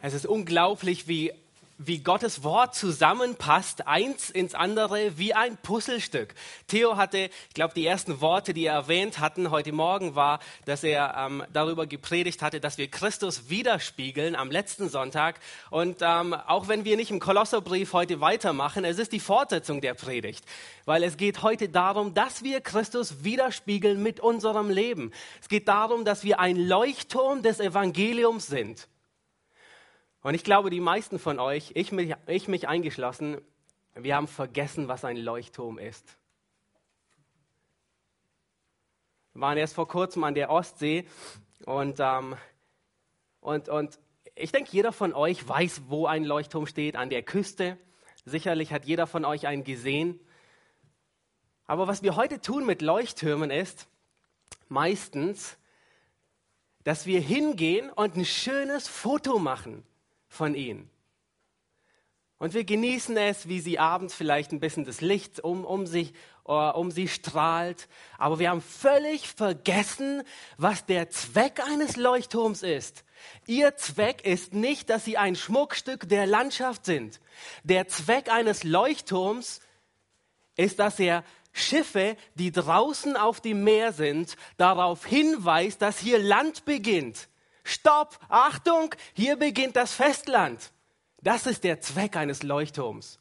Es ist unglaublich, wie, wie Gottes Wort zusammenpasst, eins ins andere, wie ein Puzzlestück. Theo hatte, ich glaube, die ersten Worte, die er erwähnt hatten heute Morgen, war, dass er ähm, darüber gepredigt hatte, dass wir Christus widerspiegeln am letzten Sonntag. Und ähm, auch wenn wir nicht im Kolosserbrief heute weitermachen, es ist die Fortsetzung der Predigt, weil es geht heute darum, dass wir Christus widerspiegeln mit unserem Leben. Es geht darum, dass wir ein Leuchtturm des Evangeliums sind. Und ich glaube, die meisten von euch, ich mich, ich mich eingeschlossen, wir haben vergessen, was ein Leuchtturm ist. Wir waren erst vor kurzem an der Ostsee und, ähm, und, und ich denke, jeder von euch weiß, wo ein Leuchtturm steht, an der Küste. Sicherlich hat jeder von euch einen gesehen. Aber was wir heute tun mit Leuchttürmen ist, meistens, dass wir hingehen und ein schönes Foto machen von ihnen. Und wir genießen es, wie sie abends vielleicht ein bisschen das Licht um, um, sich, uh, um sie strahlt. Aber wir haben völlig vergessen, was der Zweck eines Leuchtturms ist. Ihr Zweck ist nicht, dass sie ein Schmuckstück der Landschaft sind. Der Zweck eines Leuchtturms ist, dass er Schiffe, die draußen auf dem Meer sind, darauf hinweist, dass hier Land beginnt Stopp, Achtung, hier beginnt das Festland. Das ist der Zweck eines Leuchtturms.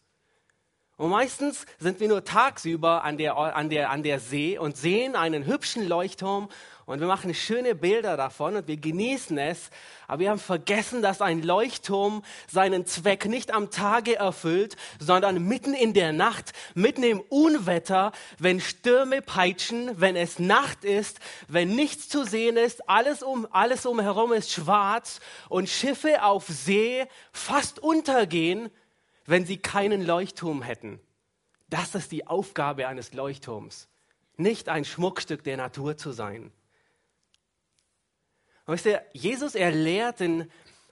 Und meistens sind wir nur tagsüber an der, an der, an der See und sehen einen hübschen Leuchtturm und wir machen schöne Bilder davon und wir genießen es. Aber wir haben vergessen, dass ein Leuchtturm seinen Zweck nicht am Tage erfüllt, sondern mitten in der Nacht, mitten im Unwetter, wenn Stürme peitschen, wenn es Nacht ist, wenn nichts zu sehen ist, alles um, alles umherum ist schwarz und Schiffe auf See fast untergehen, wenn sie keinen Leuchtturm hätten. Das ist die Aufgabe eines Leuchtturms. Nicht ein Schmuckstück der Natur zu sein. Wisst ihr, Jesus, er lehrt in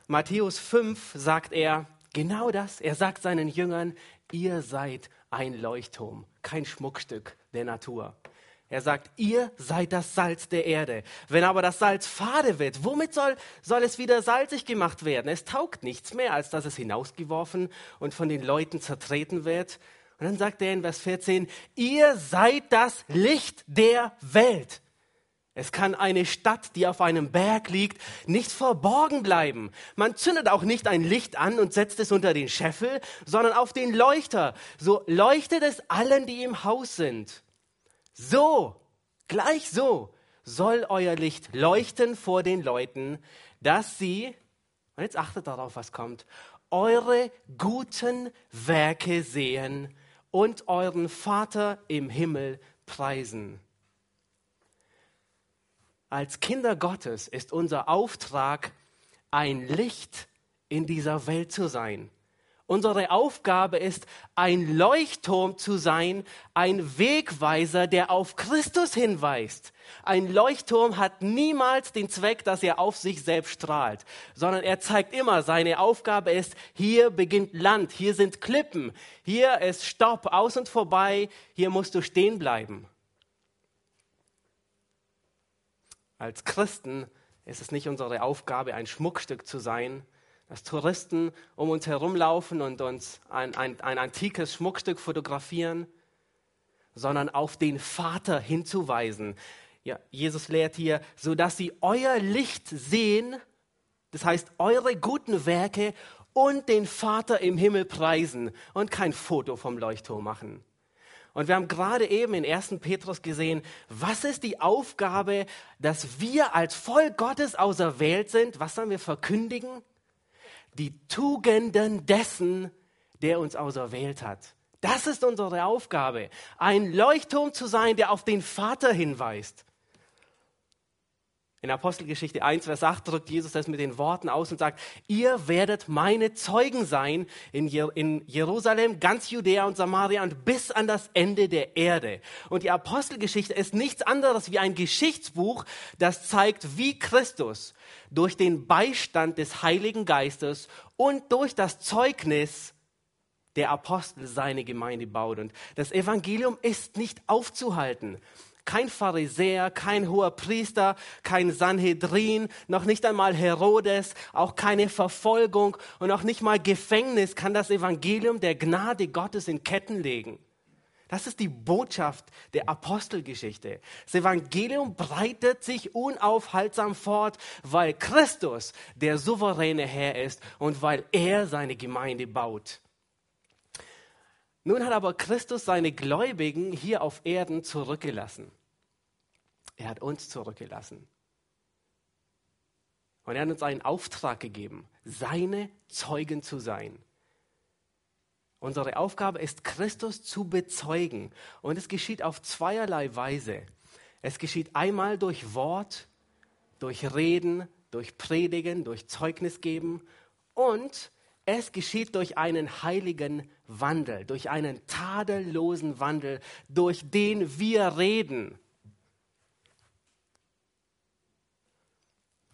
Matthäus 5, sagt er genau das. Er sagt seinen Jüngern, ihr seid ein Leuchtturm, kein Schmuckstück der Natur. Er sagt, ihr seid das Salz der Erde. Wenn aber das Salz fade wird, womit soll, soll es wieder salzig gemacht werden? Es taugt nichts mehr, als dass es hinausgeworfen und von den Leuten zertreten wird. Und dann sagt er in Vers 14, ihr seid das Licht der Welt. Es kann eine Stadt, die auf einem Berg liegt, nicht verborgen bleiben. Man zündet auch nicht ein Licht an und setzt es unter den Scheffel, sondern auf den Leuchter. So leuchtet es allen, die im Haus sind. So, gleich so soll euer Licht leuchten vor den Leuten, dass sie, und jetzt achtet darauf, was kommt, eure guten Werke sehen und euren Vater im Himmel preisen. Als Kinder Gottes ist unser Auftrag, ein Licht in dieser Welt zu sein. Unsere Aufgabe ist, ein Leuchtturm zu sein, ein Wegweiser, der auf Christus hinweist. Ein Leuchtturm hat niemals den Zweck, dass er auf sich selbst strahlt, sondern er zeigt immer, seine Aufgabe ist, hier beginnt Land, hier sind Klippen, hier ist Stopp, aus und vorbei, hier musst du stehen bleiben. Als Christen ist es nicht unsere Aufgabe, ein Schmuckstück zu sein, dass Touristen um uns herumlaufen und uns ein, ein, ein antikes Schmuckstück fotografieren, sondern auf den Vater hinzuweisen. Ja, Jesus lehrt hier, so dass sie euer Licht sehen, das heißt eure guten Werke und den Vater im Himmel preisen und kein Foto vom Leuchtturm machen. Und wir haben gerade eben in 1. Petrus gesehen, was ist die Aufgabe, dass wir als Volk Gottes auserwählt sind? Was sollen wir verkündigen? Die Tugenden dessen, der uns auserwählt hat. Das ist unsere Aufgabe, ein Leuchtturm zu sein, der auf den Vater hinweist. In Apostelgeschichte 1, Vers 8 drückt Jesus das mit den Worten aus und sagt, ihr werdet meine Zeugen sein in, Jerusalem, ganz Judäa und Samaria und bis an das Ende der Erde. Und die Apostelgeschichte ist nichts anderes wie ein Geschichtsbuch, das zeigt, wie Christus durch den Beistand des Heiligen Geistes und durch das Zeugnis der Apostel seine Gemeinde baut. Und das Evangelium ist nicht aufzuhalten. Kein Pharisäer, kein hoher Priester, kein Sanhedrin, noch nicht einmal Herodes, auch keine Verfolgung und auch nicht mal Gefängnis kann das Evangelium der Gnade Gottes in Ketten legen. Das ist die Botschaft der Apostelgeschichte. Das Evangelium breitet sich unaufhaltsam fort, weil Christus der souveräne Herr ist und weil er seine Gemeinde baut. Nun hat aber Christus seine Gläubigen hier auf Erden zurückgelassen. Er hat uns zurückgelassen. Und er hat uns einen Auftrag gegeben, seine Zeugen zu sein. Unsere Aufgabe ist, Christus zu bezeugen. Und es geschieht auf zweierlei Weise. Es geschieht einmal durch Wort, durch Reden, durch Predigen, durch Zeugnis geben und es geschieht durch einen heiligen Wandel, durch einen tadellosen Wandel, durch den wir reden.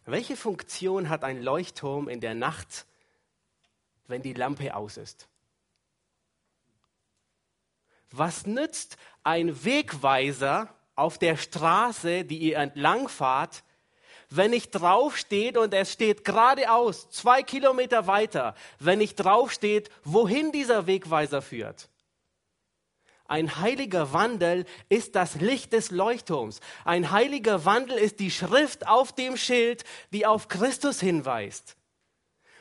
Welche Funktion hat ein Leuchtturm in der Nacht, wenn die Lampe aus ist? Was nützt ein Wegweiser auf der Straße, die ihr entlangfahrt, wenn nicht draufsteht und es steht geradeaus, zwei Kilometer weiter, wenn nicht draufsteht, wohin dieser Wegweiser führt. Ein heiliger Wandel ist das Licht des Leuchtturms. Ein heiliger Wandel ist die Schrift auf dem Schild, die auf Christus hinweist.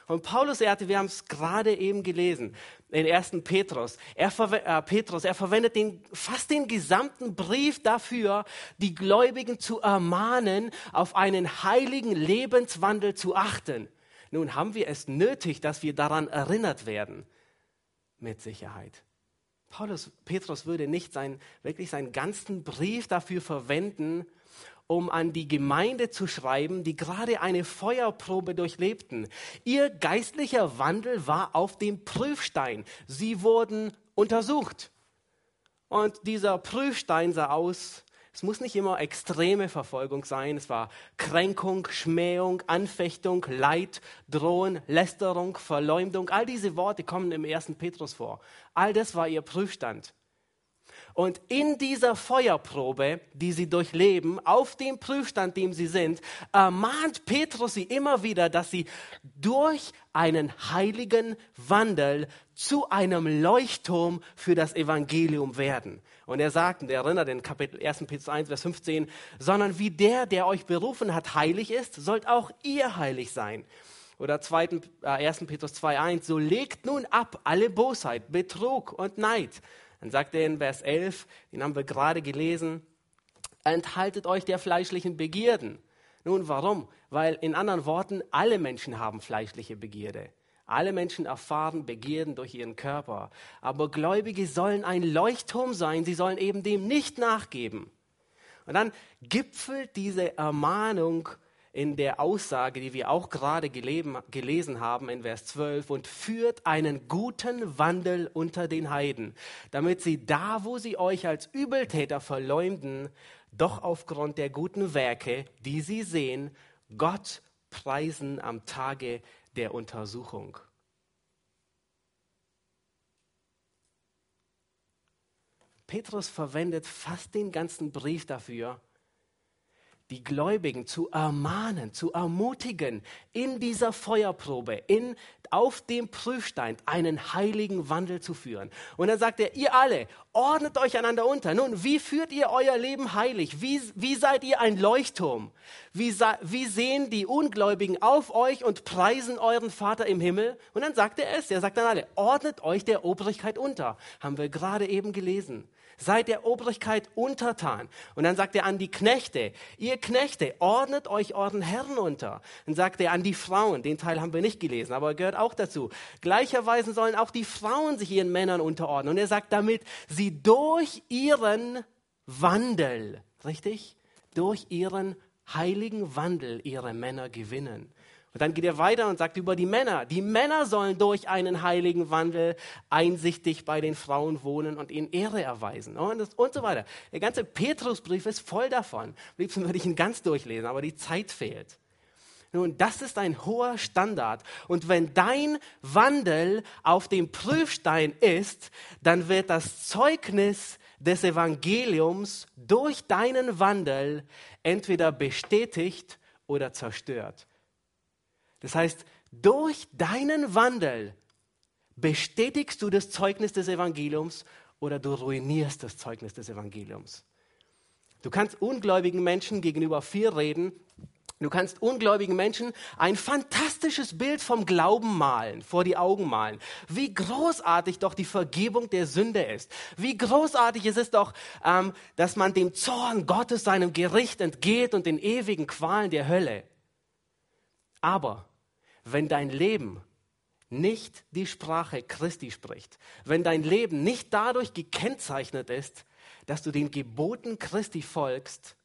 Und Paulus, er hatte, wir haben es gerade eben gelesen, in 1. Petrus. Er, äh, Petrus, er verwendet den, fast den gesamten Brief dafür, die Gläubigen zu ermahnen, auf einen heiligen Lebenswandel zu achten. Nun haben wir es nötig, dass wir daran erinnert werden. Mit Sicherheit. Paulus, Petrus würde nicht sein, wirklich seinen ganzen Brief dafür verwenden, um an die Gemeinde zu schreiben, die gerade eine Feuerprobe durchlebten. Ihr geistlicher Wandel war auf dem Prüfstein. Sie wurden untersucht. Und dieser Prüfstein sah aus, es muss nicht immer extreme Verfolgung sein, es war Kränkung, Schmähung, Anfechtung, Leid, Drohen, Lästerung, Verleumdung. All diese Worte kommen im ersten Petrus vor. All das war ihr Prüfstand. Und in dieser Feuerprobe, die sie durchleben, auf dem Prüfstand, dem sie sind, ermahnt Petrus sie immer wieder, dass sie durch einen heiligen Wandel zu einem Leuchtturm für das Evangelium werden. Und er sagt, und er erinnert in Kapitel 1. Petrus 1, Vers 15, sondern wie der, der euch berufen hat, heilig ist, sollt auch ihr heilig sein. Oder 2, äh, 1. Petrus 2, 1, so legt nun ab alle Bosheit, Betrug und Neid dann sagt er in Vers 11, den haben wir gerade gelesen, enthaltet euch der fleischlichen Begierden. Nun, warum? Weil in anderen Worten, alle Menschen haben fleischliche Begierde. Alle Menschen erfahren Begierden durch ihren Körper. Aber Gläubige sollen ein Leuchtturm sein. Sie sollen eben dem nicht nachgeben. Und dann gipfelt diese Ermahnung in der Aussage, die wir auch gerade gelesen haben in Vers 12, und führt einen guten Wandel unter den Heiden, damit sie da, wo sie euch als Übeltäter verleumden, doch aufgrund der guten Werke, die sie sehen, Gott preisen am Tage der Untersuchung. Petrus verwendet fast den ganzen Brief dafür, die Gläubigen zu ermahnen, zu ermutigen, in dieser Feuerprobe, in, auf dem Prüfstein einen heiligen Wandel zu führen. Und dann sagt er, ihr alle, ordnet euch einander unter. Nun, wie führt ihr euer Leben heilig? Wie, wie seid ihr ein Leuchtturm? Wie, wie sehen die Ungläubigen auf euch und preisen euren Vater im Himmel? Und dann sagt er es, er sagt dann alle, ordnet euch der Obrigkeit unter. Haben wir gerade eben gelesen. Seid der Obrigkeit untertan. Und dann sagt er an die Knechte, ihr Knechte, ordnet euch euren Herren unter. Dann sagt er an die Frauen, den Teil haben wir nicht gelesen, aber er gehört auch dazu. Gleicherweise sollen auch die Frauen sich ihren Männern unterordnen. Und er sagt damit, sie durch ihren Wandel, richtig? Durch ihren heiligen Wandel ihre Männer gewinnen. Und dann geht er weiter und sagt über die Männer. Die Männer sollen durch einen heiligen Wandel einsichtig bei den Frauen wohnen und ihnen Ehre erweisen. Und, und so weiter. Der ganze Petrusbrief ist voll davon. Am liebsten würde ich ihn ganz durchlesen, aber die Zeit fehlt. Nun, das ist ein hoher Standard. Und wenn dein Wandel auf dem Prüfstein ist, dann wird das Zeugnis des Evangeliums durch deinen Wandel entweder bestätigt oder zerstört. Das heißt, durch deinen Wandel bestätigst du das Zeugnis des Evangeliums oder du ruinierst das Zeugnis des Evangeliums. Du kannst ungläubigen Menschen gegenüber viel reden. Du kannst ungläubigen Menschen ein fantastisches Bild vom Glauben malen, vor die Augen malen. Wie großartig doch die Vergebung der Sünde ist. Wie großartig ist es doch, ähm, dass man dem Zorn Gottes, seinem Gericht entgeht und den ewigen Qualen der Hölle. Aber wenn dein Leben nicht die Sprache Christi spricht, wenn dein Leben nicht dadurch gekennzeichnet ist, dass du den Geboten Christi folgst,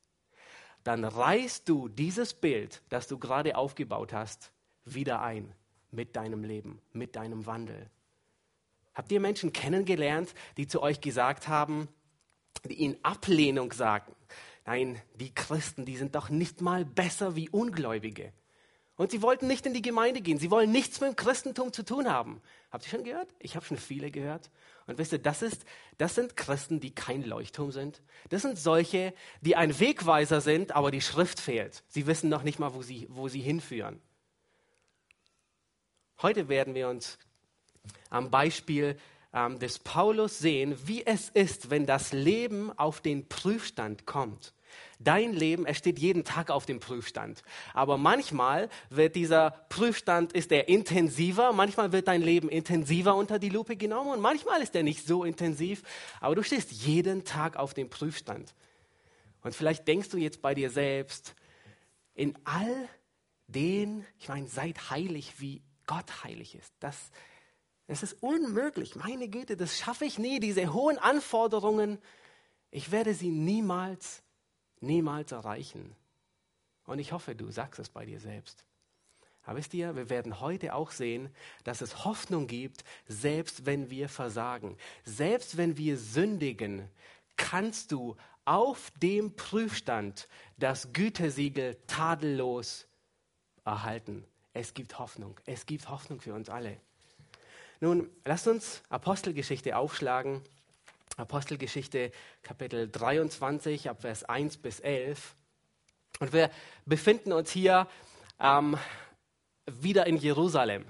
dann reißt du dieses Bild, das du gerade aufgebaut hast, wieder ein mit deinem Leben, mit deinem Wandel. Habt ihr Menschen kennengelernt, die zu euch gesagt haben, die in Ablehnung sagen, nein, die Christen, die sind doch nicht mal besser wie Ungläubige. Und sie wollten nicht in die Gemeinde gehen. Sie wollen nichts mit dem Christentum zu tun haben. Habt ihr schon gehört? Ich habe schon viele gehört. Und wisst ihr, das, ist, das sind Christen, die kein Leuchtturm sind. Das sind solche, die ein Wegweiser sind, aber die Schrift fehlt. Sie wissen noch nicht mal, wo sie, wo sie hinführen. Heute werden wir uns am Beispiel ähm, des Paulus sehen, wie es ist, wenn das Leben auf den Prüfstand kommt. Dein Leben, er steht jeden Tag auf dem Prüfstand. Aber manchmal wird dieser Prüfstand, ist er intensiver, manchmal wird dein Leben intensiver unter die Lupe genommen und manchmal ist er nicht so intensiv, aber du stehst jeden Tag auf dem Prüfstand. Und vielleicht denkst du jetzt bei dir selbst, in all den, ich meine, seid heilig, wie Gott heilig ist. Das, das ist unmöglich. Meine Güte, das schaffe ich nie. Diese hohen Anforderungen, ich werde sie niemals niemals erreichen. Und ich hoffe, du sagst es bei dir selbst. Aber wisst ihr, wir werden heute auch sehen, dass es Hoffnung gibt, selbst wenn wir versagen. Selbst wenn wir sündigen, kannst du auf dem Prüfstand das Gütesiegel tadellos erhalten. Es gibt Hoffnung. Es gibt Hoffnung für uns alle. Nun, lasst uns Apostelgeschichte aufschlagen Apostelgeschichte Kapitel 23 ab Vers 1 bis 11. Und wir befinden uns hier ähm, wieder in Jerusalem.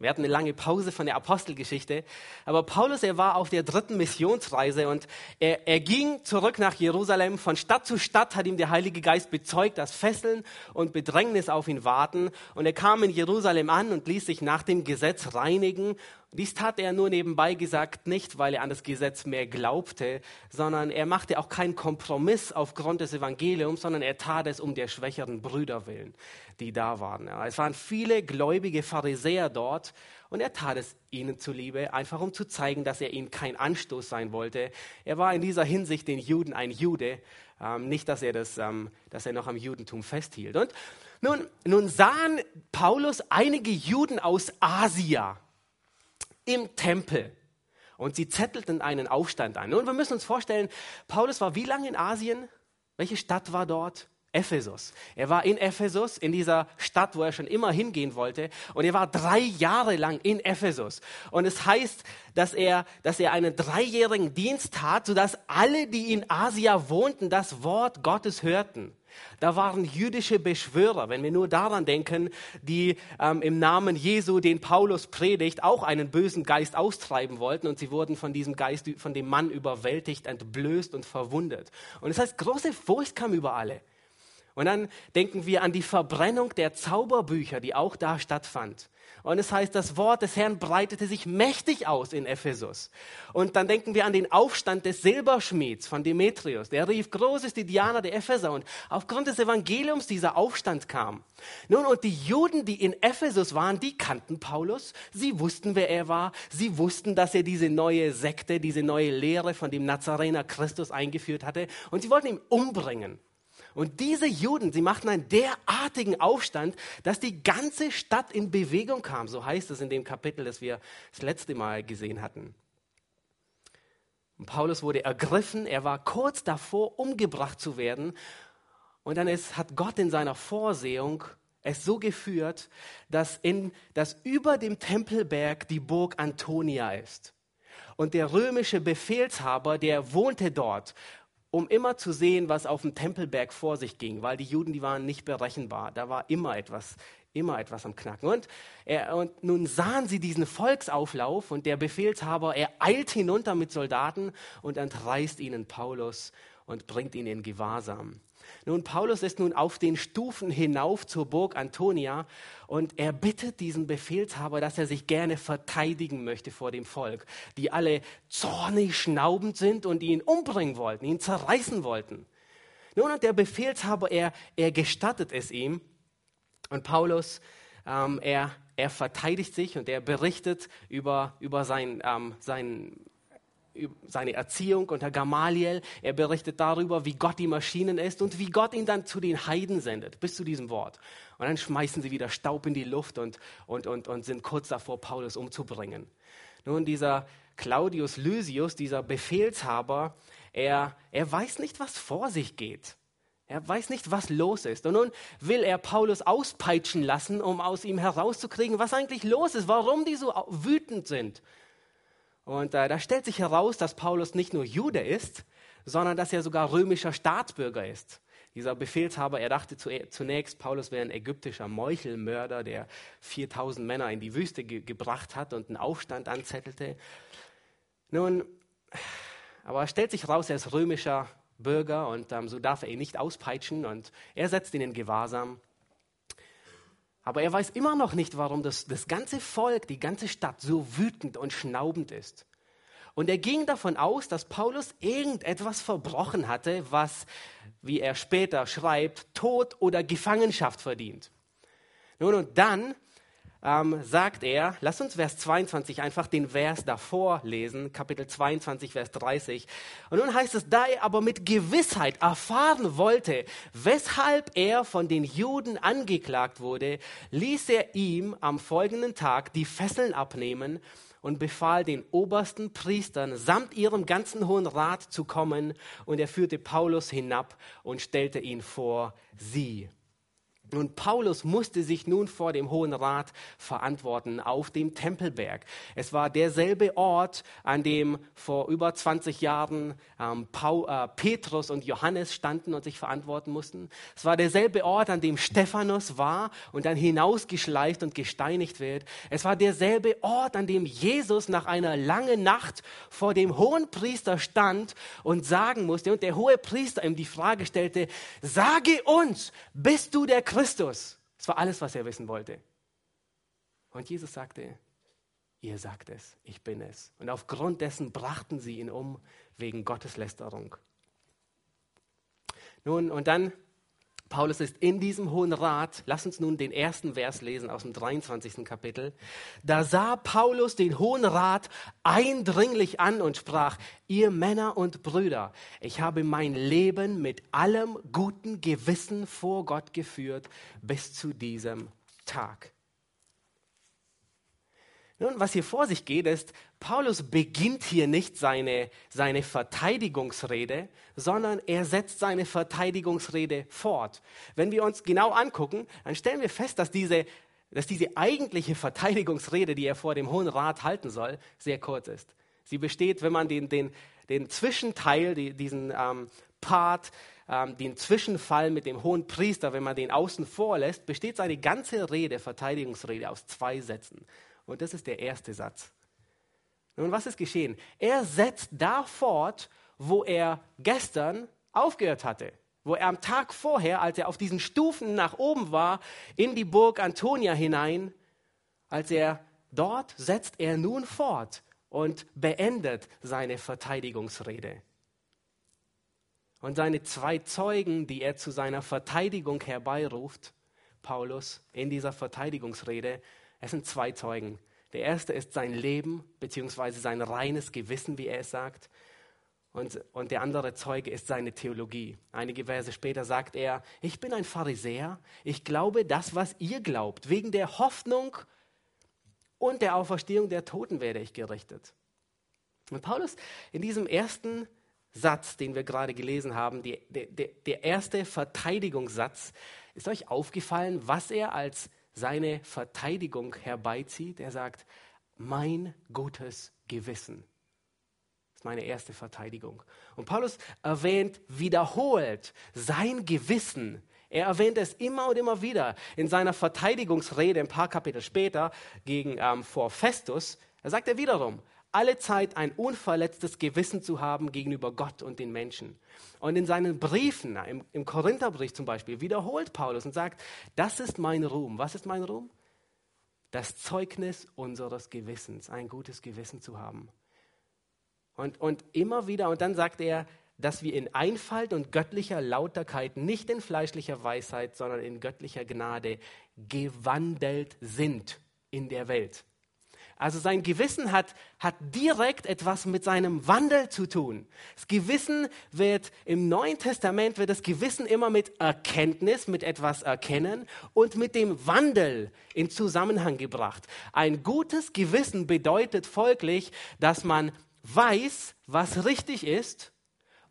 Wir hatten eine lange Pause von der Apostelgeschichte. Aber Paulus, er war auf der dritten Missionsreise und er, er ging zurück nach Jerusalem. Von Stadt zu Stadt hat ihm der Heilige Geist bezeugt, dass Fesseln und Bedrängnis auf ihn warten. Und er kam in Jerusalem an und ließ sich nach dem Gesetz reinigen dies tat er nur nebenbei gesagt nicht, weil er an das Gesetz mehr glaubte, sondern er machte auch keinen Kompromiss aufgrund des Evangeliums, sondern er tat es um der schwächeren Brüder willen, die da waren. Es waren viele gläubige Pharisäer dort und er tat es ihnen zuliebe, einfach um zu zeigen, dass er ihnen kein Anstoß sein wollte. Er war in dieser Hinsicht den Juden ein Jude, ähm, nicht, dass er, das, ähm, dass er noch am Judentum festhielt. Und nun, nun sahen Paulus einige Juden aus Asia im Tempel. Und sie zettelten einen Aufstand an. Und wir müssen uns vorstellen, Paulus war wie lange in Asien? Welche Stadt war dort? Ephesus. Er war in Ephesus, in dieser Stadt, wo er schon immer hingehen wollte. Und er war drei Jahre lang in Ephesus. Und es heißt, dass er, dass er einen dreijährigen Dienst tat, sodass alle, die in Asia wohnten, das Wort Gottes hörten. Da waren jüdische Beschwörer, wenn wir nur daran denken, die ähm, im Namen Jesu, den Paulus predigt, auch einen bösen Geist austreiben wollten und sie wurden von diesem Geist, von dem Mann überwältigt, entblößt und verwundet. Und das heißt, große Furcht kam über alle. Und dann denken wir an die Verbrennung der Zauberbücher, die auch da stattfand. Und es heißt, das Wort des Herrn breitete sich mächtig aus in Ephesus. Und dann denken wir an den Aufstand des Silberschmieds von Demetrius. Der rief, groß ist die Diana der Epheser. Und aufgrund des Evangeliums dieser Aufstand kam. Nun, und die Juden, die in Ephesus waren, die kannten Paulus. Sie wussten, wer er war. Sie wussten, dass er diese neue Sekte, diese neue Lehre von dem Nazarener Christus eingeführt hatte. Und sie wollten ihn umbringen. Und diese Juden, sie machten einen derartigen Aufstand, dass die ganze Stadt in Bewegung kam. So heißt es in dem Kapitel, das wir das letzte Mal gesehen hatten. Und Paulus wurde ergriffen, er war kurz davor, umgebracht zu werden. Und dann ist, hat Gott in seiner Vorsehung es so geführt, dass, in, dass über dem Tempelberg die Burg Antonia ist. Und der römische Befehlshaber, der wohnte dort, um immer zu sehen, was auf dem Tempelberg vor sich ging, weil die Juden, die waren nicht berechenbar. Da war immer etwas, immer etwas am Knacken. Und, er, und nun sahen sie diesen Volksauflauf und der Befehlshaber, er eilt hinunter mit Soldaten und entreißt ihnen Paulus und bringt ihn in Gewahrsam. Nun, Paulus ist nun auf den Stufen hinauf zur Burg Antonia und er bittet diesen Befehlshaber, dass er sich gerne verteidigen möchte vor dem Volk, die alle zornig schnaubend sind und ihn umbringen wollten, ihn zerreißen wollten. Nun, und der Befehlshaber, er, er gestattet es ihm. Und Paulus, ähm, er, er verteidigt sich und er berichtet über, über sein, ähm, sein seine Erziehung unter Gamaliel. Er berichtet darüber, wie Gott die Maschinen ist und wie Gott ihn dann zu den Heiden sendet, bis zu diesem Wort. Und dann schmeißen sie wieder Staub in die Luft und, und, und, und sind kurz davor, Paulus umzubringen. Nun, dieser Claudius Lysius, dieser Befehlshaber, er, er weiß nicht, was vor sich geht. Er weiß nicht, was los ist. Und nun will er Paulus auspeitschen lassen, um aus ihm herauszukriegen, was eigentlich los ist, warum die so wütend sind. Und äh, da stellt sich heraus, dass Paulus nicht nur Jude ist, sondern dass er sogar römischer Staatsbürger ist. Dieser Befehlshaber, er dachte zunächst, Paulus wäre ein ägyptischer Meuchelmörder, der 4000 Männer in die Wüste ge gebracht hat und einen Aufstand anzettelte. Nun, aber es stellt sich heraus, er ist römischer Bürger und ähm, so darf er ihn nicht auspeitschen und er setzt ihn in Gewahrsam. Aber er weiß immer noch nicht, warum das, das ganze Volk, die ganze Stadt so wütend und schnaubend ist. Und er ging davon aus, dass Paulus irgendetwas verbrochen hatte, was, wie er später schreibt, Tod oder Gefangenschaft verdient. Nun und dann ähm, sagt er, lass uns Vers 22 einfach den Vers davor lesen, Kapitel 22, Vers 30. Und nun heißt es, da er aber mit Gewissheit erfahren wollte, weshalb er von den Juden angeklagt wurde, ließ er ihm am folgenden Tag die Fesseln abnehmen und befahl den obersten Priestern samt ihrem ganzen Hohen Rat zu kommen, und er führte Paulus hinab und stellte ihn vor sie. Und Paulus musste sich nun vor dem Hohen Rat verantworten auf dem Tempelberg. Es war derselbe Ort, an dem vor über 20 Jahren ähm, Paul, äh, Petrus und Johannes standen und sich verantworten mussten. Es war derselbe Ort, an dem Stephanus war und dann hinausgeschleift und gesteinigt wird. Es war derselbe Ort, an dem Jesus nach einer langen Nacht vor dem hohen Priester stand und sagen musste und der hohe Priester ihm die Frage stellte, sage uns, bist du der Christus? Christus. Das war alles, was er wissen wollte. Und Jesus sagte, ihr sagt es, ich bin es. Und aufgrund dessen brachten sie ihn um wegen Gotteslästerung. Nun, und dann Paulus ist in diesem Hohen Rat. Lass uns nun den ersten Vers lesen aus dem 23. Kapitel. Da sah Paulus den Hohen Rat eindringlich an und sprach, ihr Männer und Brüder, ich habe mein Leben mit allem guten Gewissen vor Gott geführt bis zu diesem Tag. Nun, was hier vor sich geht, ist, Paulus beginnt hier nicht seine, seine Verteidigungsrede, sondern er setzt seine Verteidigungsrede fort. Wenn wir uns genau angucken, dann stellen wir fest, dass diese, dass diese eigentliche Verteidigungsrede, die er vor dem Hohen Rat halten soll, sehr kurz ist. Sie besteht, wenn man den, den, den Zwischenteil, die, diesen ähm, Part, ähm, den Zwischenfall mit dem hohen Priester, wenn man den außen vor lässt, besteht seine ganze Rede, Verteidigungsrede, aus zwei Sätzen. Und das ist der erste Satz. Nun, was ist geschehen? Er setzt da fort, wo er gestern aufgehört hatte. Wo er am Tag vorher, als er auf diesen Stufen nach oben war, in die Burg Antonia hinein, als er dort setzt er nun fort und beendet seine Verteidigungsrede. Und seine zwei Zeugen, die er zu seiner Verteidigung herbeiruft, Paulus in dieser Verteidigungsrede, es sind zwei Zeugen. Der erste ist sein Leben beziehungsweise sein reines Gewissen, wie er es sagt. Und, und der andere Zeuge ist seine Theologie. Einige Verse später sagt er, ich bin ein Pharisäer, ich glaube das, was ihr glaubt. Wegen der Hoffnung und der Auferstehung der Toten werde ich gerichtet. Und Paulus in diesem ersten Satz, den wir gerade gelesen haben, die, der, der erste Verteidigungssatz, ist euch aufgefallen, was er als seine Verteidigung herbeizieht. Er sagt, mein gutes Gewissen. Das ist meine erste Verteidigung. Und Paulus erwähnt wiederholt sein Gewissen. Er erwähnt es immer und immer wieder in seiner Verteidigungsrede ein paar Kapitel später gegen ähm, vor Festus. Da sagt er wiederum, alle Zeit ein unverletztes Gewissen zu haben gegenüber Gott und den Menschen. Und in seinen Briefen, im, im Korintherbrief zum Beispiel, wiederholt Paulus und sagt, das ist mein Ruhm. Was ist mein Ruhm? Das Zeugnis unseres Gewissens, ein gutes Gewissen zu haben. Und, und immer wieder, und dann sagt er, dass wir in Einfalt und göttlicher Lauterkeit, nicht in fleischlicher Weisheit, sondern in göttlicher Gnade gewandelt sind in der Welt. Also sein Gewissen hat, hat direkt etwas mit seinem Wandel zu tun. Das Gewissen wird im Neuen Testament wird das Gewissen immer mit Erkenntnis, mit etwas erkennen und mit dem Wandel in Zusammenhang gebracht. Ein gutes Gewissen bedeutet folglich, dass man weiß, was richtig ist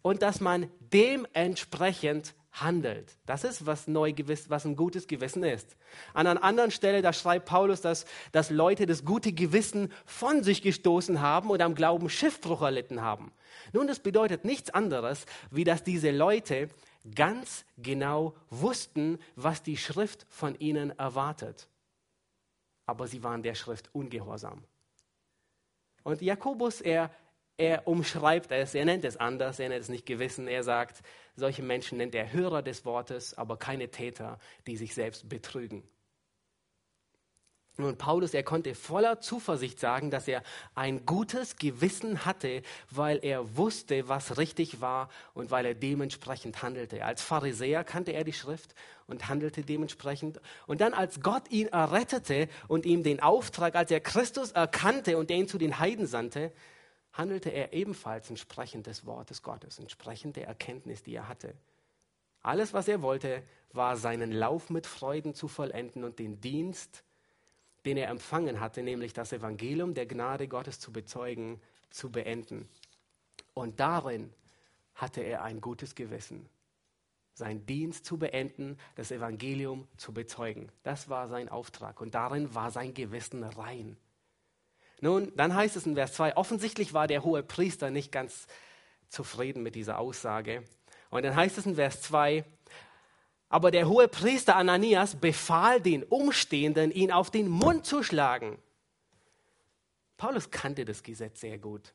und dass man dementsprechend handelt. Das ist, was, neu gewiss, was ein gutes Gewissen ist. An einer anderen Stelle, da schreibt Paulus, dass, dass Leute das gute Gewissen von sich gestoßen haben und am Glauben Schiffbruch erlitten haben. Nun, das bedeutet nichts anderes, wie dass diese Leute ganz genau wussten, was die Schrift von ihnen erwartet. Aber sie waren der Schrift ungehorsam. Und Jakobus, er er umschreibt es, er nennt es anders, er nennt es nicht Gewissen. Er sagt, solche Menschen nennt er Hörer des Wortes, aber keine Täter, die sich selbst betrügen. Nun, Paulus, er konnte voller Zuversicht sagen, dass er ein gutes Gewissen hatte, weil er wusste, was richtig war und weil er dementsprechend handelte. Als Pharisäer kannte er die Schrift und handelte dementsprechend. Und dann, als Gott ihn errettete und ihm den Auftrag, als er Christus erkannte und er ihn zu den Heiden sandte, handelte er ebenfalls entsprechend des Wortes Gottes, entsprechend der Erkenntnis, die er hatte. Alles, was er wollte, war seinen Lauf mit Freuden zu vollenden und den Dienst, den er empfangen hatte, nämlich das Evangelium der Gnade Gottes zu bezeugen, zu beenden. Und darin hatte er ein gutes Gewissen. Sein Dienst zu beenden, das Evangelium zu bezeugen. Das war sein Auftrag. Und darin war sein Gewissen rein. Nun, dann heißt es in Vers 2, offensichtlich war der hohe Priester nicht ganz zufrieden mit dieser Aussage. Und dann heißt es in Vers 2, aber der hohe Priester Ananias befahl den Umstehenden, ihn auf den Mund zu schlagen. Paulus kannte das Gesetz sehr gut.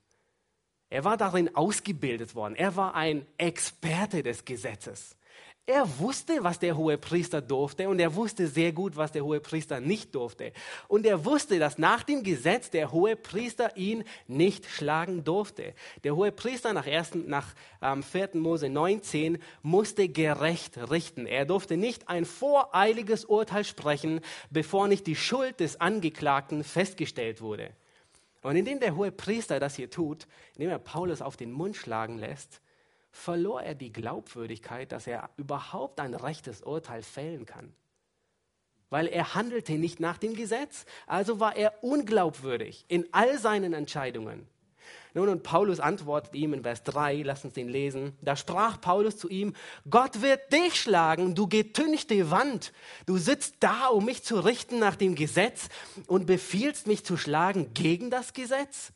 Er war darin ausgebildet worden. Er war ein Experte des Gesetzes. Er wusste, was der hohe Priester durfte und er wusste sehr gut, was der hohe Priester nicht durfte. Und er wusste, dass nach dem Gesetz der hohe Priester ihn nicht schlagen durfte. Der hohe Priester nach, ersten, nach ähm, 4. Mose 19 musste gerecht richten. Er durfte nicht ein voreiliges Urteil sprechen, bevor nicht die Schuld des Angeklagten festgestellt wurde. Und indem der hohe Priester das hier tut, indem er Paulus auf den Mund schlagen lässt, verlor er die Glaubwürdigkeit, dass er überhaupt ein rechtes Urteil fällen kann. Weil er handelte nicht nach dem Gesetz, also war er unglaubwürdig in all seinen Entscheidungen. Nun, und Paulus antwortet ihm in Vers 3, lass uns den lesen. Da sprach Paulus zu ihm, Gott wird dich schlagen, du getünchte Wand. Du sitzt da, um mich zu richten nach dem Gesetz und befiehlst mich zu schlagen gegen das Gesetz.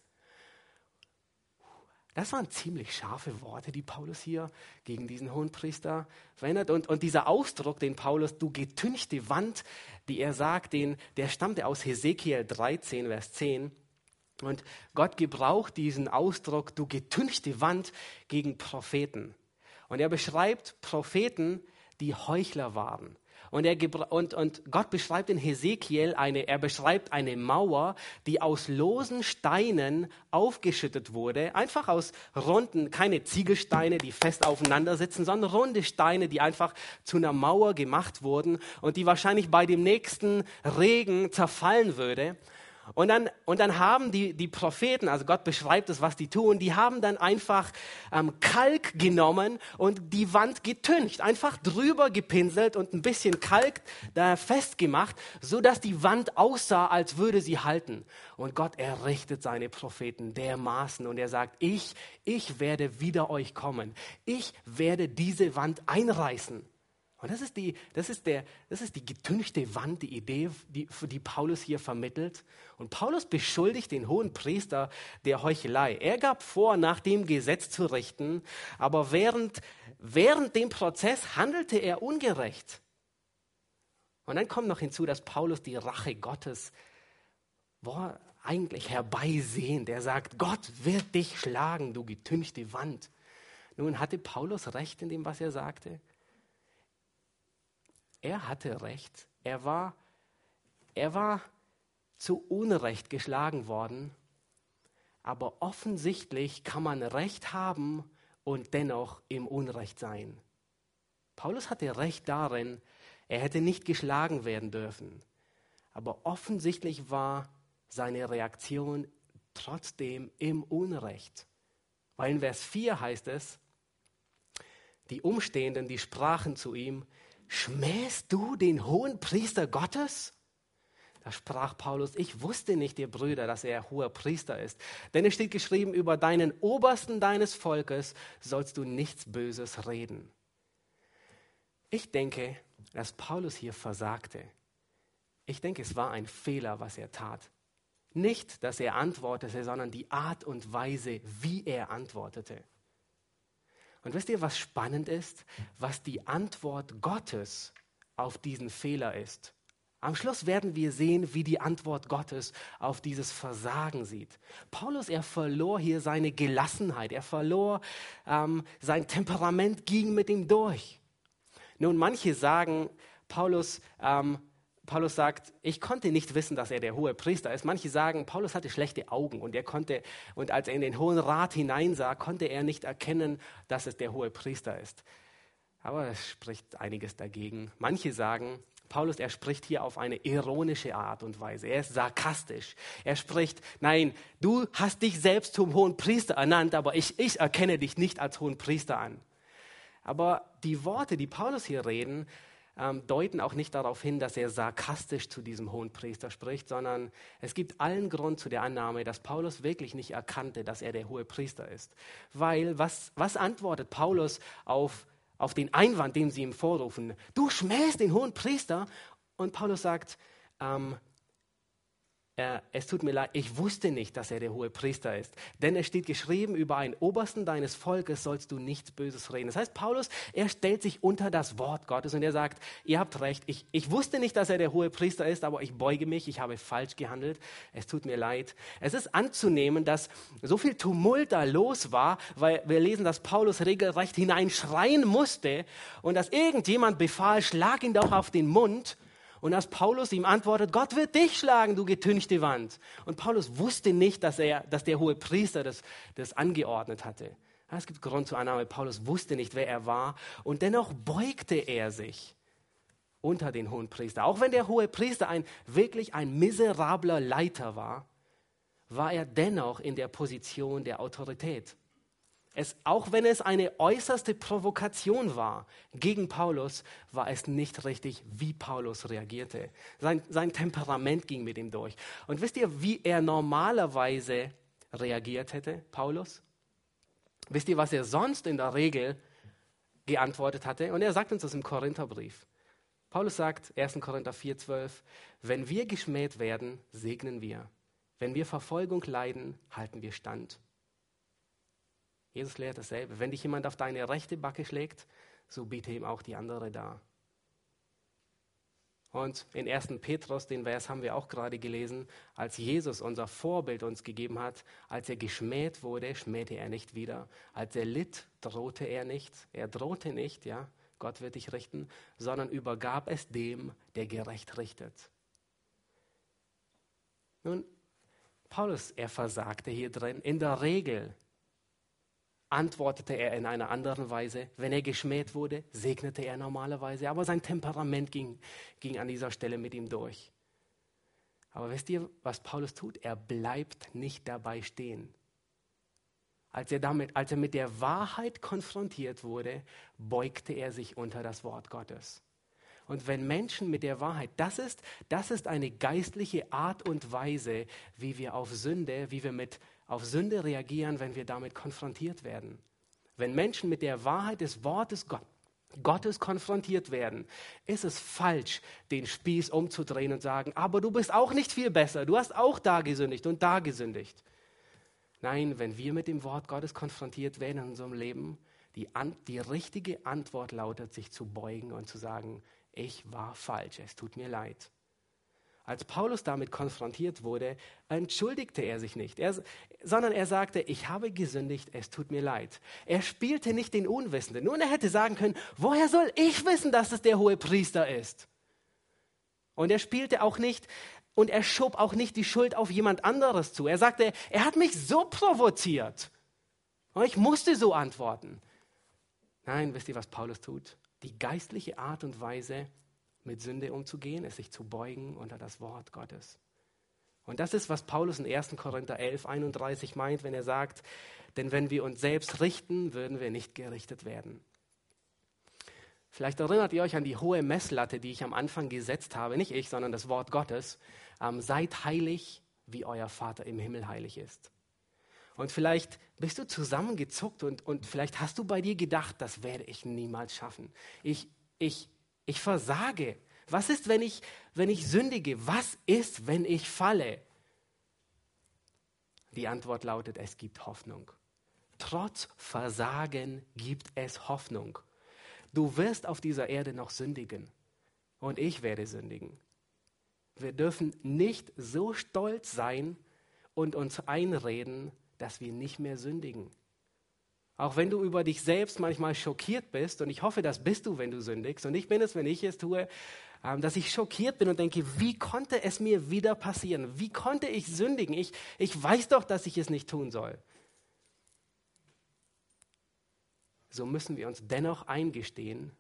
Das waren ziemlich scharfe Worte, die Paulus hier gegen diesen hohen Priester verwendet. Und, und dieser Ausdruck, den Paulus, du getünchte Wand, die er sagt, den, der stammte aus Hesekiel 13, Vers 10. Und Gott gebraucht diesen Ausdruck, du getünchte Wand, gegen Propheten. Und er beschreibt Propheten, die Heuchler waren. Und, er, und, und Gott beschreibt in Hesekiel eine, er beschreibt eine Mauer, die aus losen Steinen aufgeschüttet wurde. Einfach aus runden, keine Ziegelsteine, die fest aufeinander sitzen, sondern runde Steine, die einfach zu einer Mauer gemacht wurden und die wahrscheinlich bei dem nächsten Regen zerfallen würde. Und dann, und dann haben die, die Propheten, also Gott beschreibt es, was die tun, die haben dann einfach ähm, Kalk genommen und die Wand getüncht, einfach drüber gepinselt und ein bisschen Kalk da festgemacht, so dass die Wand aussah, als würde sie halten. Und Gott errichtet seine Propheten dermaßen und er sagt, ich, ich werde wieder euch kommen. Ich werde diese Wand einreißen. Und das ist die, das ist der, das ist die getünchte Wand, die Idee, die, die Paulus hier vermittelt. Und Paulus beschuldigt den hohen Priester der Heuchelei. Er gab vor, nach dem Gesetz zu richten, aber während, während dem Prozess handelte er ungerecht. Und dann kommt noch hinzu, dass Paulus die Rache Gottes boah, eigentlich herbeisehnt. Er sagt, Gott wird dich schlagen, du getünchte Wand. Nun hatte Paulus recht in dem, was er sagte. Er hatte recht. Er war, er war zu Unrecht geschlagen worden. Aber offensichtlich kann man Recht haben und dennoch im Unrecht sein. Paulus hatte Recht darin, er hätte nicht geschlagen werden dürfen. Aber offensichtlich war seine Reaktion trotzdem im Unrecht. Weil in Vers 4 heißt es, die Umstehenden, die sprachen zu ihm, schmähst du den hohen Priester Gottes? Da sprach Paulus, ich wusste nicht, ihr Brüder, dass er hoher Priester ist. Denn es steht geschrieben, über deinen Obersten deines Volkes sollst du nichts Böses reden. Ich denke, dass Paulus hier versagte. Ich denke, es war ein Fehler, was er tat. Nicht, dass er antwortete, sondern die Art und Weise, wie er antwortete. Und wisst ihr, was spannend ist? Was die Antwort Gottes auf diesen Fehler ist. Am Schluss werden wir sehen, wie die Antwort Gottes auf dieses Versagen sieht. Paulus, er verlor hier seine Gelassenheit, er verlor ähm, sein Temperament, ging mit ihm durch. Nun, manche sagen, Paulus ähm, Paulus sagt, ich konnte nicht wissen, dass er der hohe Priester ist. Manche sagen, Paulus hatte schlechte Augen und er konnte, und als er in den Hohen Rat hineinsah, konnte er nicht erkennen, dass es der hohe Priester ist. Aber es spricht einiges dagegen. Manche sagen, Paulus, er spricht hier auf eine ironische Art und Weise. Er ist sarkastisch. Er spricht, nein, du hast dich selbst zum hohen Priester ernannt, aber ich, ich erkenne dich nicht als hohen Priester an. Aber die Worte, die Paulus hier reden, ähm, deuten auch nicht darauf hin, dass er sarkastisch zu diesem hohen Priester spricht, sondern es gibt allen Grund zu der Annahme, dass Paulus wirklich nicht erkannte, dass er der hohe Priester ist. Weil, was, was antwortet Paulus auf, auf den Einwand, den sie ihm vorrufen? Du schmähst den hohen Priester. Und Paulus sagt, ähm, äh, es tut mir leid, ich wusste nicht, dass er der hohe Priester ist. Denn es steht geschrieben, über einen Obersten deines Volkes sollst du nichts Böses reden. Das heißt, Paulus, er stellt sich unter das Wort Gottes und er sagt, ihr habt recht, ich, ich wusste nicht, dass er der hohe Priester ist, aber ich beuge mich, ich habe falsch gehandelt. Es tut mir leid. Es ist anzunehmen, dass so viel Tumult da los war, weil wir lesen, dass Paulus regelrecht hineinschreien musste und dass irgendjemand befahl, schlag ihn doch auf den Mund. Und als Paulus ihm antwortet, Gott wird dich schlagen, du getünchte Wand. Und Paulus wusste nicht, dass, er, dass der hohe Priester das, das angeordnet hatte. Es gibt Grund zur Annahme, Paulus wusste nicht, wer er war. Und dennoch beugte er sich unter den hohen Priester. Auch wenn der hohe Priester ein, wirklich ein miserabler Leiter war, war er dennoch in der Position der Autorität. Es, auch wenn es eine äußerste Provokation war gegen Paulus, war es nicht richtig, wie Paulus reagierte. Sein, sein Temperament ging mit ihm durch. Und wisst ihr, wie er normalerweise reagiert hätte, Paulus? Wisst ihr, was er sonst in der Regel geantwortet hatte? Und er sagt uns das im Korintherbrief. Paulus sagt, 1. Korinther 4,12, wenn wir geschmäht werden, segnen wir. Wenn wir Verfolgung leiden, halten wir stand. Jesus lehrt dasselbe. Wenn dich jemand auf deine rechte Backe schlägt, so biete ihm auch die andere dar. Und in 1. Petrus, den Vers haben wir auch gerade gelesen, als Jesus unser Vorbild uns gegeben hat, als er geschmäht wurde, schmähte er nicht wieder. Als er litt, drohte er nicht. Er drohte nicht, ja, Gott wird dich richten, sondern übergab es dem, der gerecht richtet. Nun, Paulus, er versagte hier drin. In der Regel antwortete er in einer anderen Weise. Wenn er geschmäht wurde, segnete er normalerweise. Aber sein Temperament ging, ging an dieser Stelle mit ihm durch. Aber wisst ihr, was Paulus tut? Er bleibt nicht dabei stehen. Als er, damit, als er mit der Wahrheit konfrontiert wurde, beugte er sich unter das Wort Gottes. Und wenn Menschen mit der Wahrheit, das ist, das ist eine geistliche Art und Weise, wie wir auf Sünde, wie wir mit auf Sünde reagieren, wenn wir damit konfrontiert werden. Wenn Menschen mit der Wahrheit des Wortes Gottes konfrontiert werden, ist es falsch, den Spieß umzudrehen und sagen, aber du bist auch nicht viel besser, du hast auch da gesündigt und da gesündigt. Nein, wenn wir mit dem Wort Gottes konfrontiert werden in unserem Leben, die, die richtige Antwort lautet, sich zu beugen und zu sagen, ich war falsch, es tut mir leid. Als Paulus damit konfrontiert wurde, entschuldigte er sich nicht, er, sondern er sagte, ich habe gesündigt, es tut mir leid. Er spielte nicht den Unwissenden. Nun, er hätte sagen können, woher soll ich wissen, dass es der hohe Priester ist? Und er spielte auch nicht und er schob auch nicht die Schuld auf jemand anderes zu. Er sagte, er hat mich so provoziert. Und ich musste so antworten. Nein, wisst ihr, was Paulus tut? Die geistliche Art und Weise, mit Sünde umzugehen, ist sich zu beugen unter das Wort Gottes. Und das ist, was Paulus in 1. Korinther 11, 31 meint, wenn er sagt, denn wenn wir uns selbst richten, würden wir nicht gerichtet werden. Vielleicht erinnert ihr euch an die hohe Messlatte, die ich am Anfang gesetzt habe, nicht ich, sondern das Wort Gottes. Ähm, seid heilig, wie euer Vater im Himmel heilig ist. Und vielleicht bist du zusammengezuckt und, und vielleicht hast du bei dir gedacht, das werde ich niemals schaffen. Ich, ich ich versage. Was ist, wenn ich, wenn ich sündige? Was ist, wenn ich falle? Die Antwort lautet, es gibt Hoffnung. Trotz Versagen gibt es Hoffnung. Du wirst auf dieser Erde noch sündigen und ich werde sündigen. Wir dürfen nicht so stolz sein und uns einreden, dass wir nicht mehr sündigen. Auch wenn du über dich selbst manchmal schockiert bist, und ich hoffe, das bist du, wenn du sündigst, und ich bin es, wenn ich es tue, ähm, dass ich schockiert bin und denke, wie konnte es mir wieder passieren? Wie konnte ich sündigen? Ich, ich weiß doch, dass ich es nicht tun soll. So müssen wir uns dennoch eingestehen,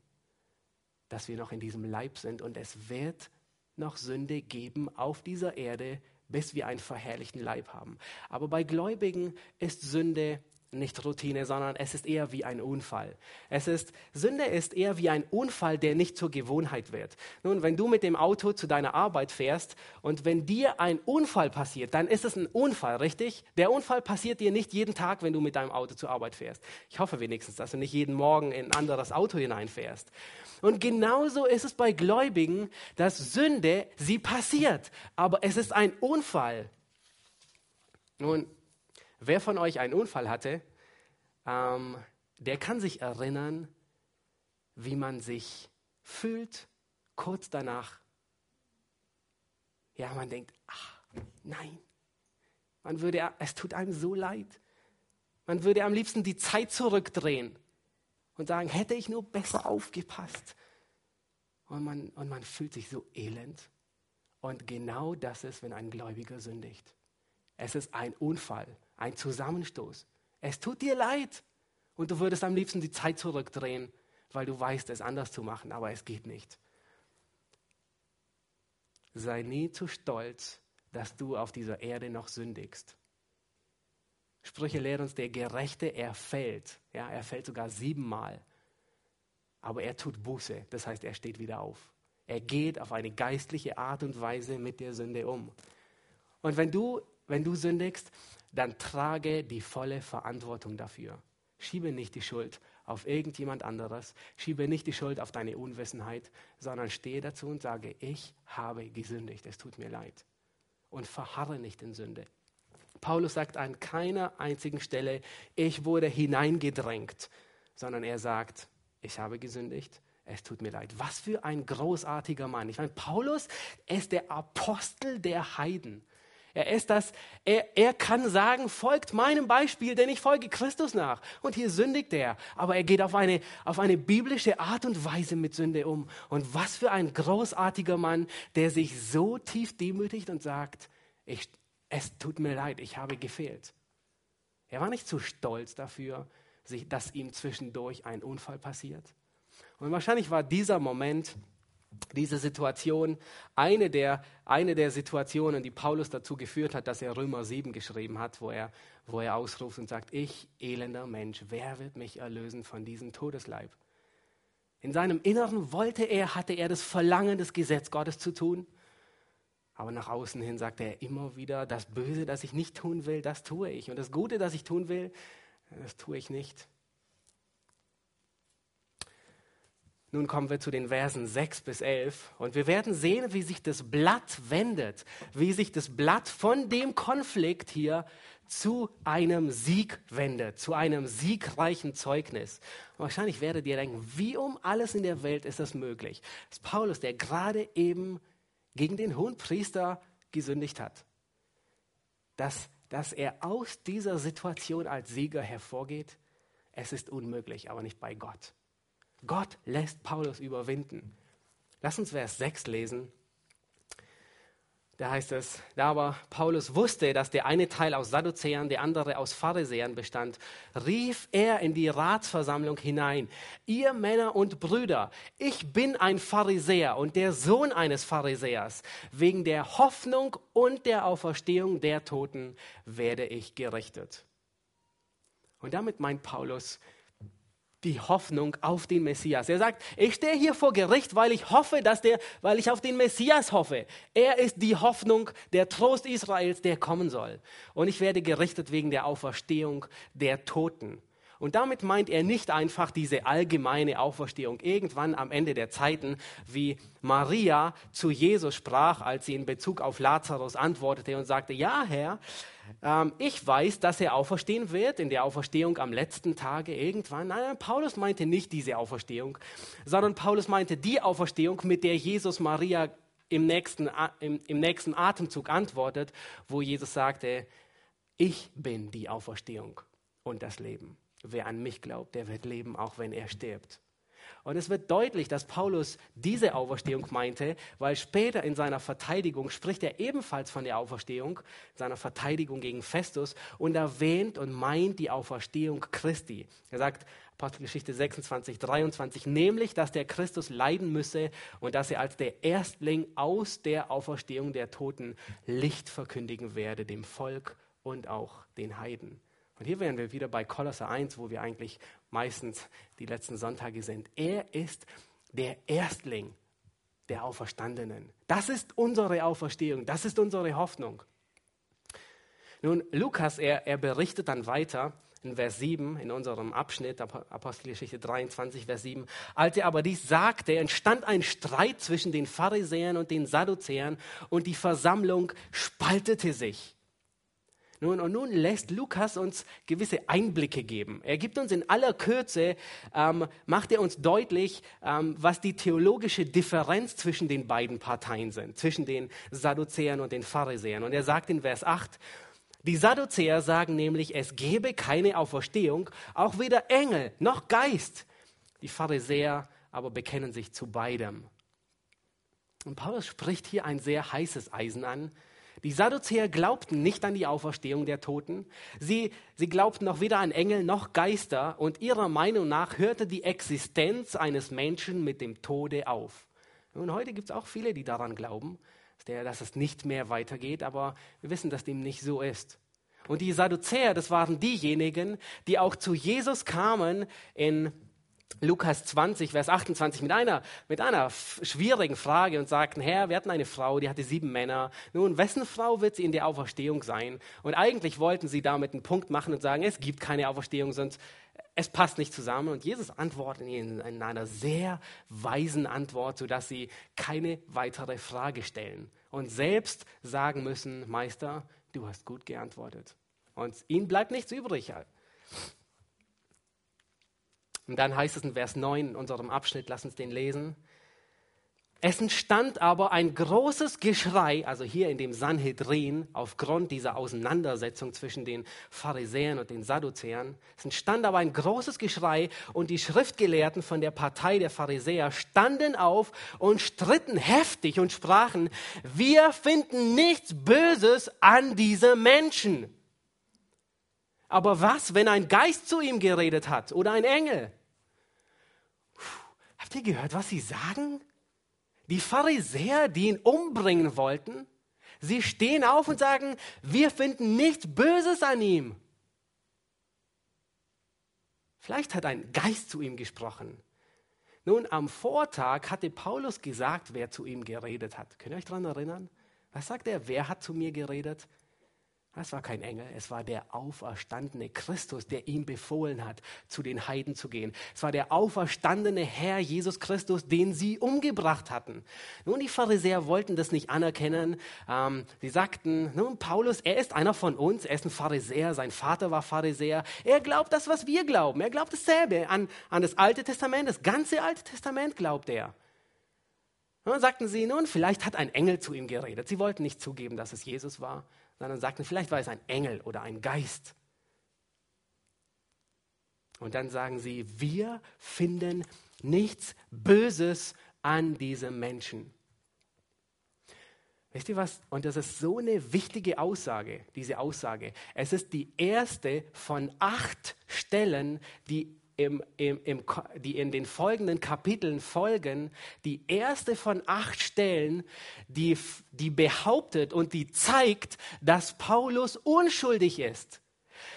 dass wir noch in diesem Leib sind und es wird noch Sünde geben auf dieser Erde, bis wir einen verherrlichten Leib haben. Aber bei Gläubigen ist Sünde nicht Routine, sondern es ist eher wie ein Unfall. Es ist, Sünde ist eher wie ein Unfall, der nicht zur Gewohnheit wird. Nun, wenn du mit dem Auto zu deiner Arbeit fährst und wenn dir ein Unfall passiert, dann ist es ein Unfall, richtig? Der Unfall passiert dir nicht jeden Tag, wenn du mit deinem Auto zur Arbeit fährst. Ich hoffe wenigstens, dass du nicht jeden Morgen in ein anderes Auto hineinfährst. Und genauso ist es bei Gläubigen, dass Sünde sie passiert, aber es ist ein Unfall. Nun, Wer von euch einen Unfall hatte, ähm, der kann sich erinnern, wie man sich fühlt kurz danach. Ja, man denkt, ach, nein. Man würde, es tut einem so leid. Man würde am liebsten die Zeit zurückdrehen und sagen, hätte ich nur besser aufgepasst. Und man, und man fühlt sich so elend. Und genau das ist, wenn ein Gläubiger sündigt. Es ist ein Unfall ein Zusammenstoß. Es tut dir leid. Und du würdest am liebsten die Zeit zurückdrehen, weil du weißt, es anders zu machen, aber es geht nicht. Sei nie zu stolz, dass du auf dieser Erde noch sündigst. Sprüche lehren uns, der Gerechte, er fällt. Ja, er fällt sogar siebenmal. Aber er tut Buße, das heißt, er steht wieder auf. Er geht auf eine geistliche Art und Weise mit der Sünde um. Und wenn du, wenn du sündigst, dann trage die volle Verantwortung dafür. Schiebe nicht die Schuld auf irgendjemand anderes, schiebe nicht die Schuld auf deine Unwissenheit, sondern stehe dazu und sage, ich habe gesündigt, es tut mir leid. Und verharre nicht in Sünde. Paulus sagt an keiner einzigen Stelle, ich wurde hineingedrängt, sondern er sagt, ich habe gesündigt, es tut mir leid. Was für ein großartiger Mann. Ich meine, Paulus ist der Apostel der Heiden. Er ist das, er, er kann sagen, folgt meinem Beispiel, denn ich folge Christus nach. Und hier sündigt er. Aber er geht auf eine, auf eine biblische Art und Weise mit Sünde um. Und was für ein großartiger Mann, der sich so tief demütigt und sagt, ich, es tut mir leid, ich habe gefehlt. Er war nicht zu stolz dafür, dass ihm zwischendurch ein Unfall passiert. Und wahrscheinlich war dieser Moment, diese Situation eine der, eine der Situationen, die Paulus dazu geführt hat, dass er Römer 7 geschrieben hat, wo er, wo er ausruft und sagt, ich elender Mensch, wer wird mich erlösen von diesem Todesleib? In seinem Inneren wollte er, hatte er das Verlangen, das Gesetz Gottes zu tun. Aber nach außen hin sagte er immer wieder, das Böse, das ich nicht tun will, das tue ich. Und das Gute, das ich tun will, das tue ich nicht. Nun kommen wir zu den Versen 6 bis 11 und wir werden sehen, wie sich das Blatt wendet, wie sich das Blatt von dem Konflikt hier zu einem Sieg wendet, zu einem siegreichen Zeugnis. Und wahrscheinlich werdet ihr denken, wie um alles in der Welt ist das möglich? Das ist Paulus, der gerade eben gegen den hohen Priester gesündigt hat. Dass, dass er aus dieser Situation als Sieger hervorgeht, es ist unmöglich, aber nicht bei Gott. Gott lässt Paulus überwinden. Lass uns Vers 6 lesen. Da heißt es, da aber Paulus wusste, dass der eine Teil aus Sadduzäern, der andere aus Pharisäern bestand, rief er in die Ratsversammlung hinein, ihr Männer und Brüder, ich bin ein Pharisäer und der Sohn eines Pharisäers. Wegen der Hoffnung und der Auferstehung der Toten werde ich gerichtet. Und damit meint Paulus, die Hoffnung auf den Messias. Er sagt, ich stehe hier vor Gericht, weil ich hoffe, dass der, weil ich auf den Messias hoffe. Er ist die Hoffnung, der Trost Israels, der kommen soll. Und ich werde gerichtet wegen der Auferstehung der Toten. Und damit meint er nicht einfach diese allgemeine Auferstehung irgendwann am Ende der Zeiten, wie Maria zu Jesus sprach, als sie in Bezug auf Lazarus antwortete und sagte, ja Herr, ich weiß, dass er auferstehen wird in der Auferstehung am letzten Tage irgendwann. Nein, Paulus meinte nicht diese Auferstehung, sondern Paulus meinte die Auferstehung, mit der Jesus Maria im nächsten, im, im nächsten Atemzug antwortet, wo Jesus sagte, ich bin die Auferstehung und das Leben. Wer an mich glaubt, der wird leben, auch wenn er stirbt. Und es wird deutlich, dass Paulus diese Auferstehung meinte, weil später in seiner Verteidigung spricht er ebenfalls von der Auferstehung, seiner Verteidigung gegen Festus und erwähnt und meint die Auferstehung Christi. Er sagt, Apostelgeschichte 26, 23, nämlich, dass der Christus leiden müsse und dass er als der Erstling aus der Auferstehung der Toten Licht verkündigen werde, dem Volk und auch den Heiden. Und hier wären wir wieder bei Kolosser 1, wo wir eigentlich meistens die letzten Sonntage sind. Er ist der Erstling der Auferstandenen. Das ist unsere Auferstehung, das ist unsere Hoffnung. Nun, Lukas, er, er berichtet dann weiter in Vers 7 in unserem Abschnitt, Apostelgeschichte 23, Vers 7. Als er aber dies sagte, entstand ein Streit zwischen den Pharisäern und den Sadduzäern und die Versammlung spaltete sich. Nun, und nun lässt Lukas uns gewisse Einblicke geben. Er gibt uns in aller Kürze, ähm, macht er uns deutlich, ähm, was die theologische Differenz zwischen den beiden Parteien sind, zwischen den Sadduzäern und den Pharisäern. Und er sagt in Vers 8, die Sadduzäer sagen nämlich, es gebe keine Auferstehung, auch weder Engel noch Geist. Die Pharisäer aber bekennen sich zu beidem. Und Paulus spricht hier ein sehr heißes Eisen an, die Sadduzäer glaubten nicht an die Auferstehung der Toten. Sie, sie glaubten noch weder an Engel noch Geister und ihrer Meinung nach hörte die Existenz eines Menschen mit dem Tode auf. Und heute gibt es auch viele, die daran glauben, dass es nicht mehr weitergeht, aber wir wissen, dass dem nicht so ist. Und die Sadduzäer, das waren diejenigen, die auch zu Jesus kamen in Lukas 20, Vers 28 mit einer, mit einer schwierigen Frage und sagten, Herr, wir hatten eine Frau, die hatte sieben Männer. Nun, wessen Frau wird sie in der Auferstehung sein? Und eigentlich wollten sie damit einen Punkt machen und sagen, es gibt keine Auferstehung, sonst es passt nicht zusammen. Und Jesus antwortet ihnen in einer sehr weisen Antwort, sodass sie keine weitere Frage stellen und selbst sagen müssen, Meister, du hast gut geantwortet. Und ihnen bleibt nichts übrig. Und dann heißt es in Vers 9 in unserem Abschnitt, lass uns den lesen. Es entstand aber ein großes Geschrei, also hier in dem Sanhedrin, aufgrund dieser Auseinandersetzung zwischen den Pharisäern und den Sadduzäern. Es entstand aber ein großes Geschrei und die Schriftgelehrten von der Partei der Pharisäer standen auf und stritten heftig und sprachen, wir finden nichts Böses an diese Menschen. Aber was, wenn ein Geist zu ihm geredet hat oder ein Engel? Habt ihr gehört, was sie sagen? Die Pharisäer, die ihn umbringen wollten, sie stehen auf und sagen, wir finden nichts Böses an ihm. Vielleicht hat ein Geist zu ihm gesprochen. Nun, am Vortag hatte Paulus gesagt, wer zu ihm geredet hat. Könnt ihr euch daran erinnern? Was sagt er? Wer hat zu mir geredet? Das war kein Engel, es war der auferstandene Christus, der ihm befohlen hat, zu den Heiden zu gehen. Es war der auferstandene Herr Jesus Christus, den sie umgebracht hatten. Nun, die Pharisäer wollten das nicht anerkennen. Ähm, sie sagten, nun, Paulus, er ist einer von uns, er ist ein Pharisäer, sein Vater war Pharisäer. Er glaubt das, was wir glauben. Er glaubt dasselbe an, an das Alte Testament, das ganze Alte Testament glaubt er. Dann sagten sie, nun, vielleicht hat ein Engel zu ihm geredet. Sie wollten nicht zugeben, dass es Jesus war sondern sagten, vielleicht war es ein Engel oder ein Geist. Und dann sagen sie, wir finden nichts Böses an diesem Menschen. Wisst ihr was? Und das ist so eine wichtige Aussage, diese Aussage. Es ist die erste von acht Stellen, die im, im, im, die in den folgenden Kapiteln folgen, die erste von acht Stellen, die, die behauptet und die zeigt, dass Paulus unschuldig ist.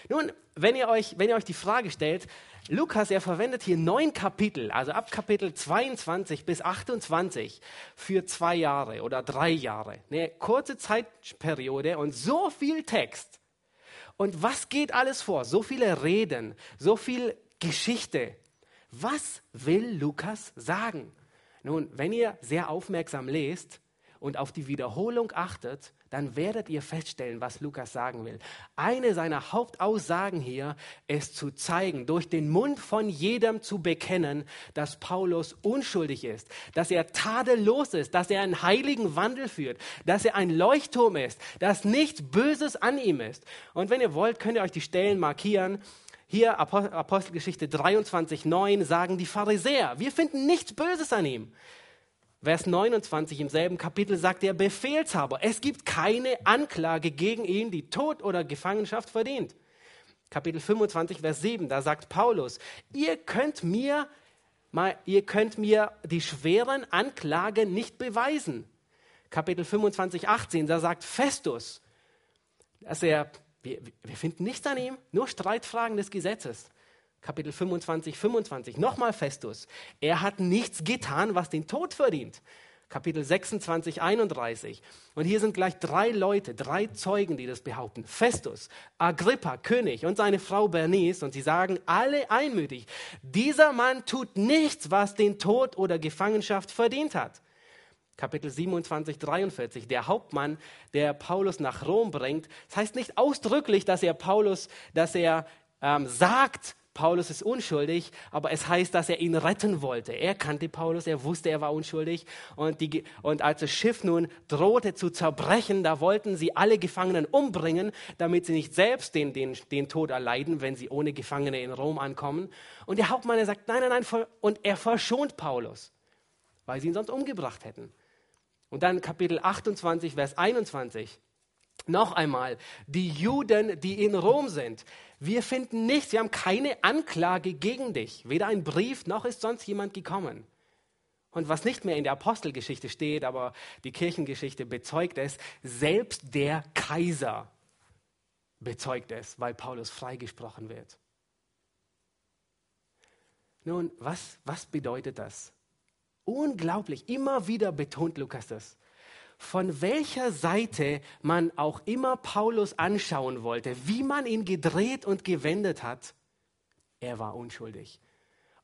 Nun, wenn ihr euch, wenn ihr euch die Frage stellt, Lukas, er verwendet hier neun Kapitel, also ab Kapitel 22 bis 28 für zwei Jahre oder drei Jahre. Eine kurze Zeitperiode und so viel Text. Und was geht alles vor? So viele Reden, so viel Geschichte. Was will Lukas sagen? Nun, wenn ihr sehr aufmerksam lest und auf die Wiederholung achtet, dann werdet ihr feststellen, was Lukas sagen will. Eine seiner Hauptaussagen hier ist zu zeigen, durch den Mund von jedem zu bekennen, dass Paulus unschuldig ist, dass er tadellos ist, dass er einen heiligen Wandel führt, dass er ein Leuchtturm ist, dass nichts Böses an ihm ist. Und wenn ihr wollt, könnt ihr euch die Stellen markieren. Hier Apostelgeschichte 23, 9 sagen die Pharisäer, wir finden nichts Böses an ihm. Vers 29 im selben Kapitel sagt der Befehlshaber, es gibt keine Anklage gegen ihn, die Tod oder Gefangenschaft verdient. Kapitel 25, Vers 7, da sagt Paulus, ihr könnt mir, ihr könnt mir die schweren Anklagen nicht beweisen. Kapitel 25, 18, da sagt Festus, dass er wir, wir finden nichts an ihm, nur Streitfragen des Gesetzes. Kapitel 25, 25. Nochmal Festus. Er hat nichts getan, was den Tod verdient. Kapitel 26, 31. Und hier sind gleich drei Leute, drei Zeugen, die das behaupten. Festus, Agrippa, König und seine Frau Bernice. Und sie sagen alle einmütig, dieser Mann tut nichts, was den Tod oder Gefangenschaft verdient hat. Kapitel 27, 43, der Hauptmann, der Paulus nach Rom bringt. Das heißt nicht ausdrücklich, dass er Paulus, dass er ähm, sagt, Paulus ist unschuldig, aber es heißt, dass er ihn retten wollte. Er kannte Paulus, er wusste, er war unschuldig. Und, die, und als das Schiff nun drohte zu zerbrechen, da wollten sie alle Gefangenen umbringen, damit sie nicht selbst den, den, den Tod erleiden, wenn sie ohne Gefangene in Rom ankommen. Und der Hauptmann, er sagt, nein, nein, nein, und er verschont Paulus, weil sie ihn sonst umgebracht hätten. Und dann Kapitel 28, Vers 21. Noch einmal, die Juden, die in Rom sind, wir finden nichts, wir haben keine Anklage gegen dich, weder ein Brief noch ist sonst jemand gekommen. Und was nicht mehr in der Apostelgeschichte steht, aber die Kirchengeschichte bezeugt es, selbst der Kaiser bezeugt es, weil Paulus freigesprochen wird. Nun, was, was bedeutet das? Unglaublich, immer wieder betont Lukas das. Von welcher Seite man auch immer Paulus anschauen wollte, wie man ihn gedreht und gewendet hat, er war unschuldig.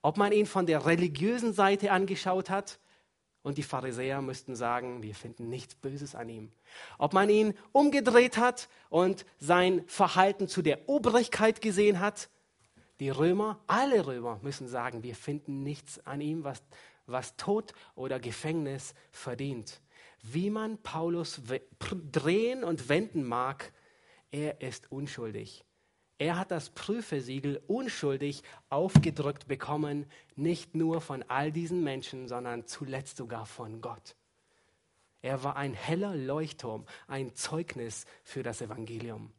Ob man ihn von der religiösen Seite angeschaut hat, und die Pharisäer müssten sagen, wir finden nichts Böses an ihm. Ob man ihn umgedreht hat und sein Verhalten zu der Obrigkeit gesehen hat, die Römer, alle Römer müssen sagen, wir finden nichts an ihm, was was Tod oder Gefängnis verdient. Wie man Paulus drehen und wenden mag, er ist unschuldig. Er hat das Prüfesiegel unschuldig aufgedrückt bekommen, nicht nur von all diesen Menschen, sondern zuletzt sogar von Gott. Er war ein heller Leuchtturm, ein Zeugnis für das Evangelium.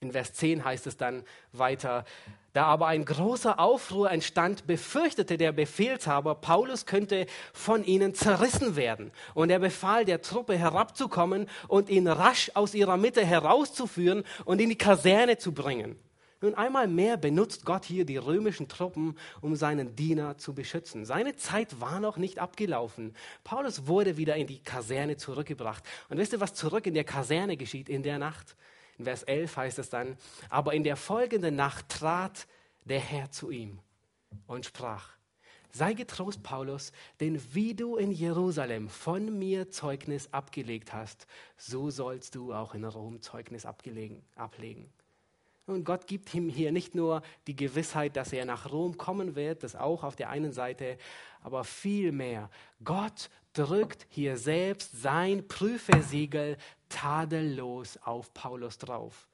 In Vers 10 heißt es dann weiter, da aber ein großer Aufruhr entstand, befürchtete der Befehlshaber, Paulus könnte von ihnen zerrissen werden. Und er befahl der Truppe herabzukommen und ihn rasch aus ihrer Mitte herauszuführen und in die Kaserne zu bringen. Nun einmal mehr benutzt Gott hier die römischen Truppen, um seinen Diener zu beschützen. Seine Zeit war noch nicht abgelaufen. Paulus wurde wieder in die Kaserne zurückgebracht. Und wisst ihr, was zurück in der Kaserne geschieht in der Nacht? In Vers 11 heißt es dann, aber in der folgenden Nacht trat der Herr zu ihm und sprach, sei getrost, Paulus, denn wie du in Jerusalem von mir Zeugnis abgelegt hast, so sollst du auch in Rom Zeugnis ablegen. Und Gott gibt ihm hier nicht nur die Gewissheit, dass er nach Rom kommen wird, das auch auf der einen Seite, aber vielmehr, Gott drückt hier selbst sein Prüfesiegel tadellos auf Paulus drauf.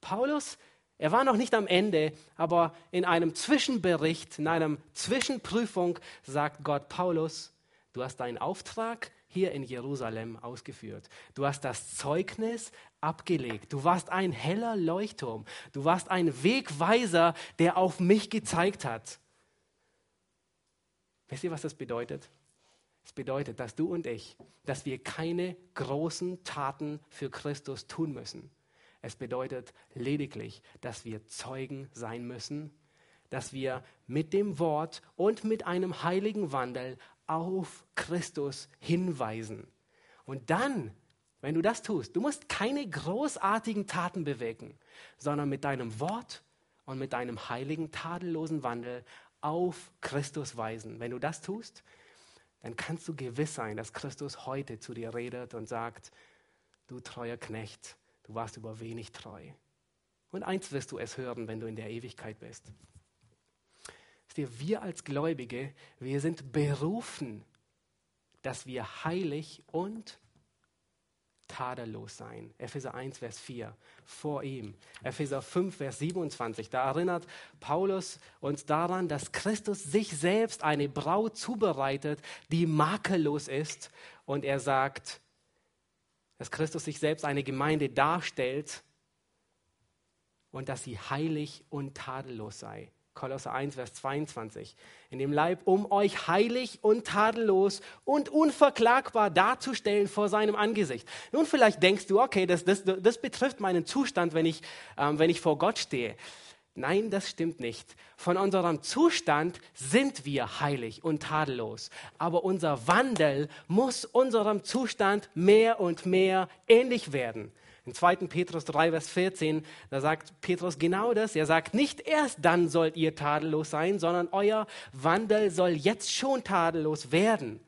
Paulus, er war noch nicht am Ende, aber in einem Zwischenbericht, in einer Zwischenprüfung sagt Gott, Paulus, du hast deinen Auftrag hier in Jerusalem ausgeführt. Du hast das Zeugnis abgelegt. Du warst ein heller Leuchtturm. Du warst ein Wegweiser, der auf mich gezeigt hat. Wisst ihr, was das bedeutet? Es bedeutet, dass du und ich, dass wir keine großen Taten für Christus tun müssen. Es bedeutet lediglich, dass wir Zeugen sein müssen, dass wir mit dem Wort und mit einem heiligen Wandel auf Christus hinweisen. Und dann, wenn du das tust, du musst keine großartigen Taten bewegen, sondern mit deinem Wort und mit deinem heiligen, tadellosen Wandel auf Christus weisen. Wenn du das tust, dann kannst du gewiss sein, dass Christus heute zu dir redet und sagt, du treuer Knecht, du warst über wenig treu. Und eins wirst du es hören, wenn du in der Ewigkeit bist wir als Gläubige, wir sind berufen, dass wir heilig und tadellos sein. Epheser 1, Vers 4, vor ihm. Epheser 5, Vers 27, da erinnert Paulus uns daran, dass Christus sich selbst eine Braut zubereitet, die makellos ist. Und er sagt, dass Christus sich selbst eine Gemeinde darstellt und dass sie heilig und tadellos sei. Kolosser 1, Vers 22. In dem Leib, um euch heilig und tadellos und unverklagbar darzustellen vor seinem Angesicht. Nun, vielleicht denkst du, okay, das, das, das betrifft meinen Zustand, wenn ich, ähm, wenn ich vor Gott stehe. Nein, das stimmt nicht. Von unserem Zustand sind wir heilig und tadellos. Aber unser Wandel muss unserem Zustand mehr und mehr ähnlich werden. In 2. Petrus 3, Vers 14, da sagt Petrus genau das. Er sagt, nicht erst dann sollt ihr tadellos sein, sondern euer Wandel soll jetzt schon tadellos werden.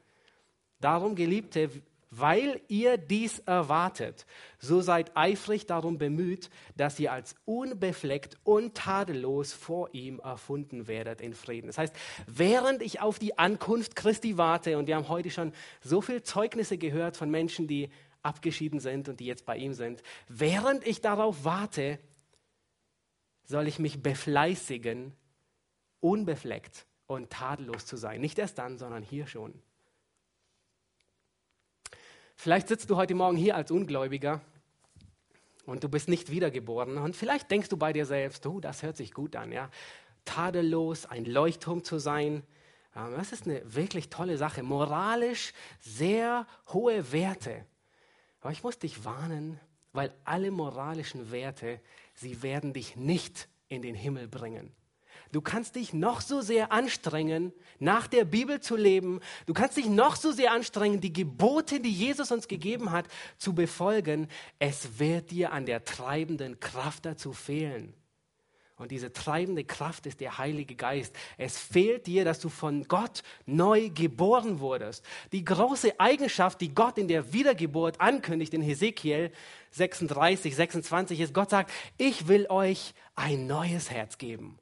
Darum, Geliebte, weil ihr dies erwartet, so seid eifrig darum bemüht, dass ihr als unbefleckt und tadellos vor ihm erfunden werdet in Frieden. Das heißt, während ich auf die Ankunft Christi warte, und wir haben heute schon so viele Zeugnisse gehört von Menschen, die abgeschieden sind und die jetzt bei ihm sind. Während ich darauf warte, soll ich mich befleißigen, unbefleckt und tadellos zu sein. Nicht erst dann, sondern hier schon. Vielleicht sitzt du heute Morgen hier als Ungläubiger und du bist nicht wiedergeboren und vielleicht denkst du bei dir selbst, oh, das hört sich gut an, ja. Tadellos, ein Leuchtturm zu sein, das ist eine wirklich tolle Sache. Moralisch sehr hohe Werte. Aber ich muss dich warnen, weil alle moralischen Werte, sie werden dich nicht in den Himmel bringen. Du kannst dich noch so sehr anstrengen, nach der Bibel zu leben. Du kannst dich noch so sehr anstrengen, die Gebote, die Jesus uns gegeben hat, zu befolgen. Es wird dir an der treibenden Kraft dazu fehlen. Und diese treibende Kraft ist der Heilige Geist. Es fehlt dir, dass du von Gott neu geboren wurdest. Die große Eigenschaft, die Gott in der Wiedergeburt ankündigt in Hesekiel 36, 26 ist, Gott sagt, ich will euch ein neues Herz geben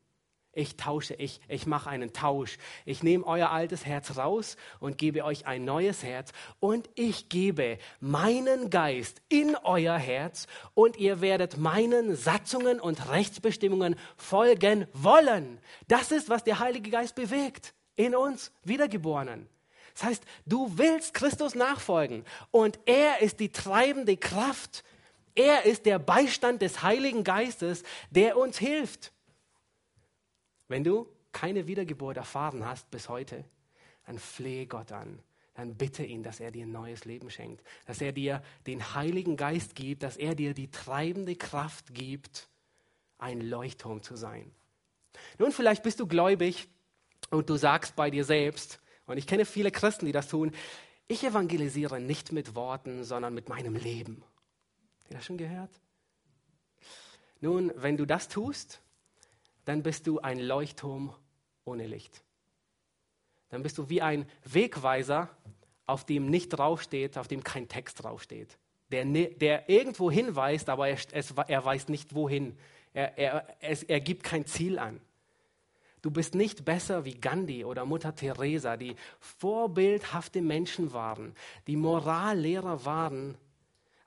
ich tausche, ich, ich mache einen Tausch. Ich nehme euer altes Herz raus und gebe euch ein neues Herz. Und ich gebe meinen Geist in euer Herz und ihr werdet meinen Satzungen und Rechtsbestimmungen folgen wollen. Das ist, was der Heilige Geist bewegt in uns Wiedergeborenen. Das heißt, du willst Christus nachfolgen und er ist die treibende Kraft. Er ist der Beistand des Heiligen Geistes, der uns hilft. Wenn du keine Wiedergeburt erfahren hast bis heute, dann flehe Gott an. Dann bitte ihn, dass er dir ein neues Leben schenkt, dass er dir den Heiligen Geist gibt, dass er dir die treibende Kraft gibt, ein Leuchtturm zu sein. Nun, vielleicht bist du gläubig und du sagst bei dir selbst, und ich kenne viele Christen, die das tun, ich evangelisiere nicht mit Worten, sondern mit meinem Leben. Habt ihr das schon gehört? Nun, wenn du das tust, dann bist du ein Leuchtturm ohne Licht. Dann bist du wie ein Wegweiser, auf dem nicht draufsteht, auf dem kein Text draufsteht. Der, der irgendwo hinweist, aber er, es, er weiß nicht wohin. Er, er, es, er gibt kein Ziel an. Du bist nicht besser wie Gandhi oder Mutter Teresa, die vorbildhafte Menschen waren, die Morallehrer waren,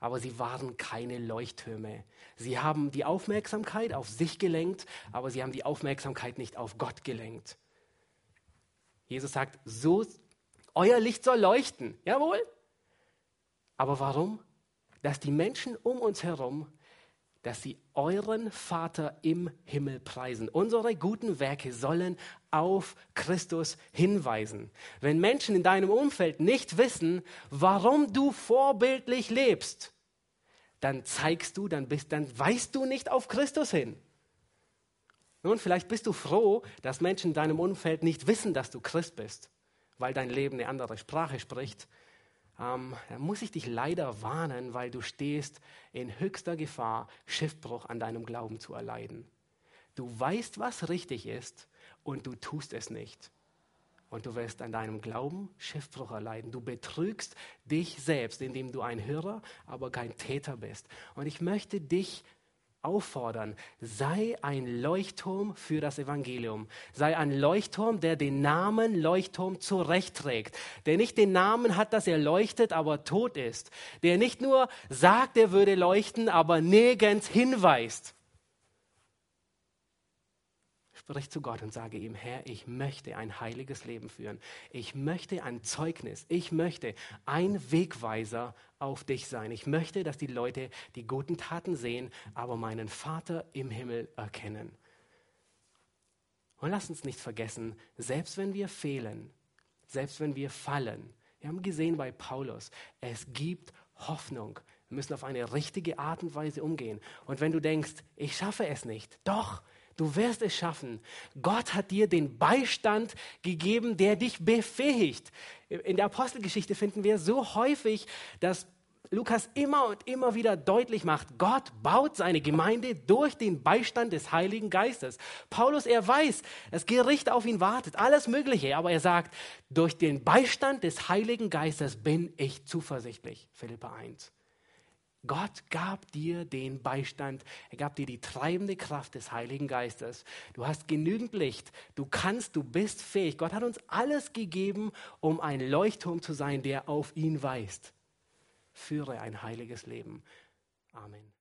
aber sie waren keine Leuchttürme. Sie haben die Aufmerksamkeit auf sich gelenkt, aber sie haben die Aufmerksamkeit nicht auf Gott gelenkt. Jesus sagt, so, euer Licht soll leuchten. Jawohl. Aber warum? Dass die Menschen um uns herum dass sie euren Vater im Himmel preisen. Unsere guten Werke sollen auf Christus hinweisen. Wenn Menschen in deinem Umfeld nicht wissen, warum du vorbildlich lebst, dann zeigst du, dann bist, dann weist du nicht auf Christus hin. Nun, vielleicht bist du froh, dass Menschen in deinem Umfeld nicht wissen, dass du Christ bist, weil dein Leben eine andere Sprache spricht ähm, dann muss ich dich leider warnen, weil du stehst in höchster Gefahr, Schiffbruch an deinem Glauben zu erleiden. Du weißt, was richtig ist und du tust es nicht. Und du wirst an deinem Glauben Schiffbruch erleiden. Du betrügst dich selbst, indem du ein Hörer, aber kein Täter bist. Und ich möchte dich auffordern, sei ein Leuchtturm für das Evangelium. Sei ein Leuchtturm, der den Namen Leuchtturm zurechtträgt. Der nicht den Namen hat, dass er leuchtet, aber tot ist. Der nicht nur sagt, er würde leuchten, aber nirgends hinweist. Sprich zu Gott und sage ihm, Herr, ich möchte ein heiliges Leben führen. Ich möchte ein Zeugnis. Ich möchte ein Wegweiser auf dich sein. Ich möchte, dass die Leute die guten Taten sehen, aber meinen Vater im Himmel erkennen. Und lass uns nicht vergessen, selbst wenn wir fehlen, selbst wenn wir fallen, wir haben gesehen bei Paulus, es gibt Hoffnung. Wir müssen auf eine richtige Art und Weise umgehen. Und wenn du denkst, ich schaffe es nicht, doch, Du wirst es schaffen. Gott hat dir den Beistand gegeben, der dich befähigt. In der Apostelgeschichte finden wir so häufig, dass Lukas immer und immer wieder deutlich macht, Gott baut seine Gemeinde durch den Beistand des Heiligen Geistes. Paulus, er weiß, das Gericht auf ihn wartet, alles Mögliche, aber er sagt, durch den Beistand des Heiligen Geistes bin ich zuversichtlich. Philippa 1. Gott gab dir den Beistand, er gab dir die treibende Kraft des Heiligen Geistes. Du hast genügend Licht, du kannst, du bist fähig. Gott hat uns alles gegeben, um ein Leuchtturm zu sein, der auf ihn weist. Führe ein heiliges Leben. Amen.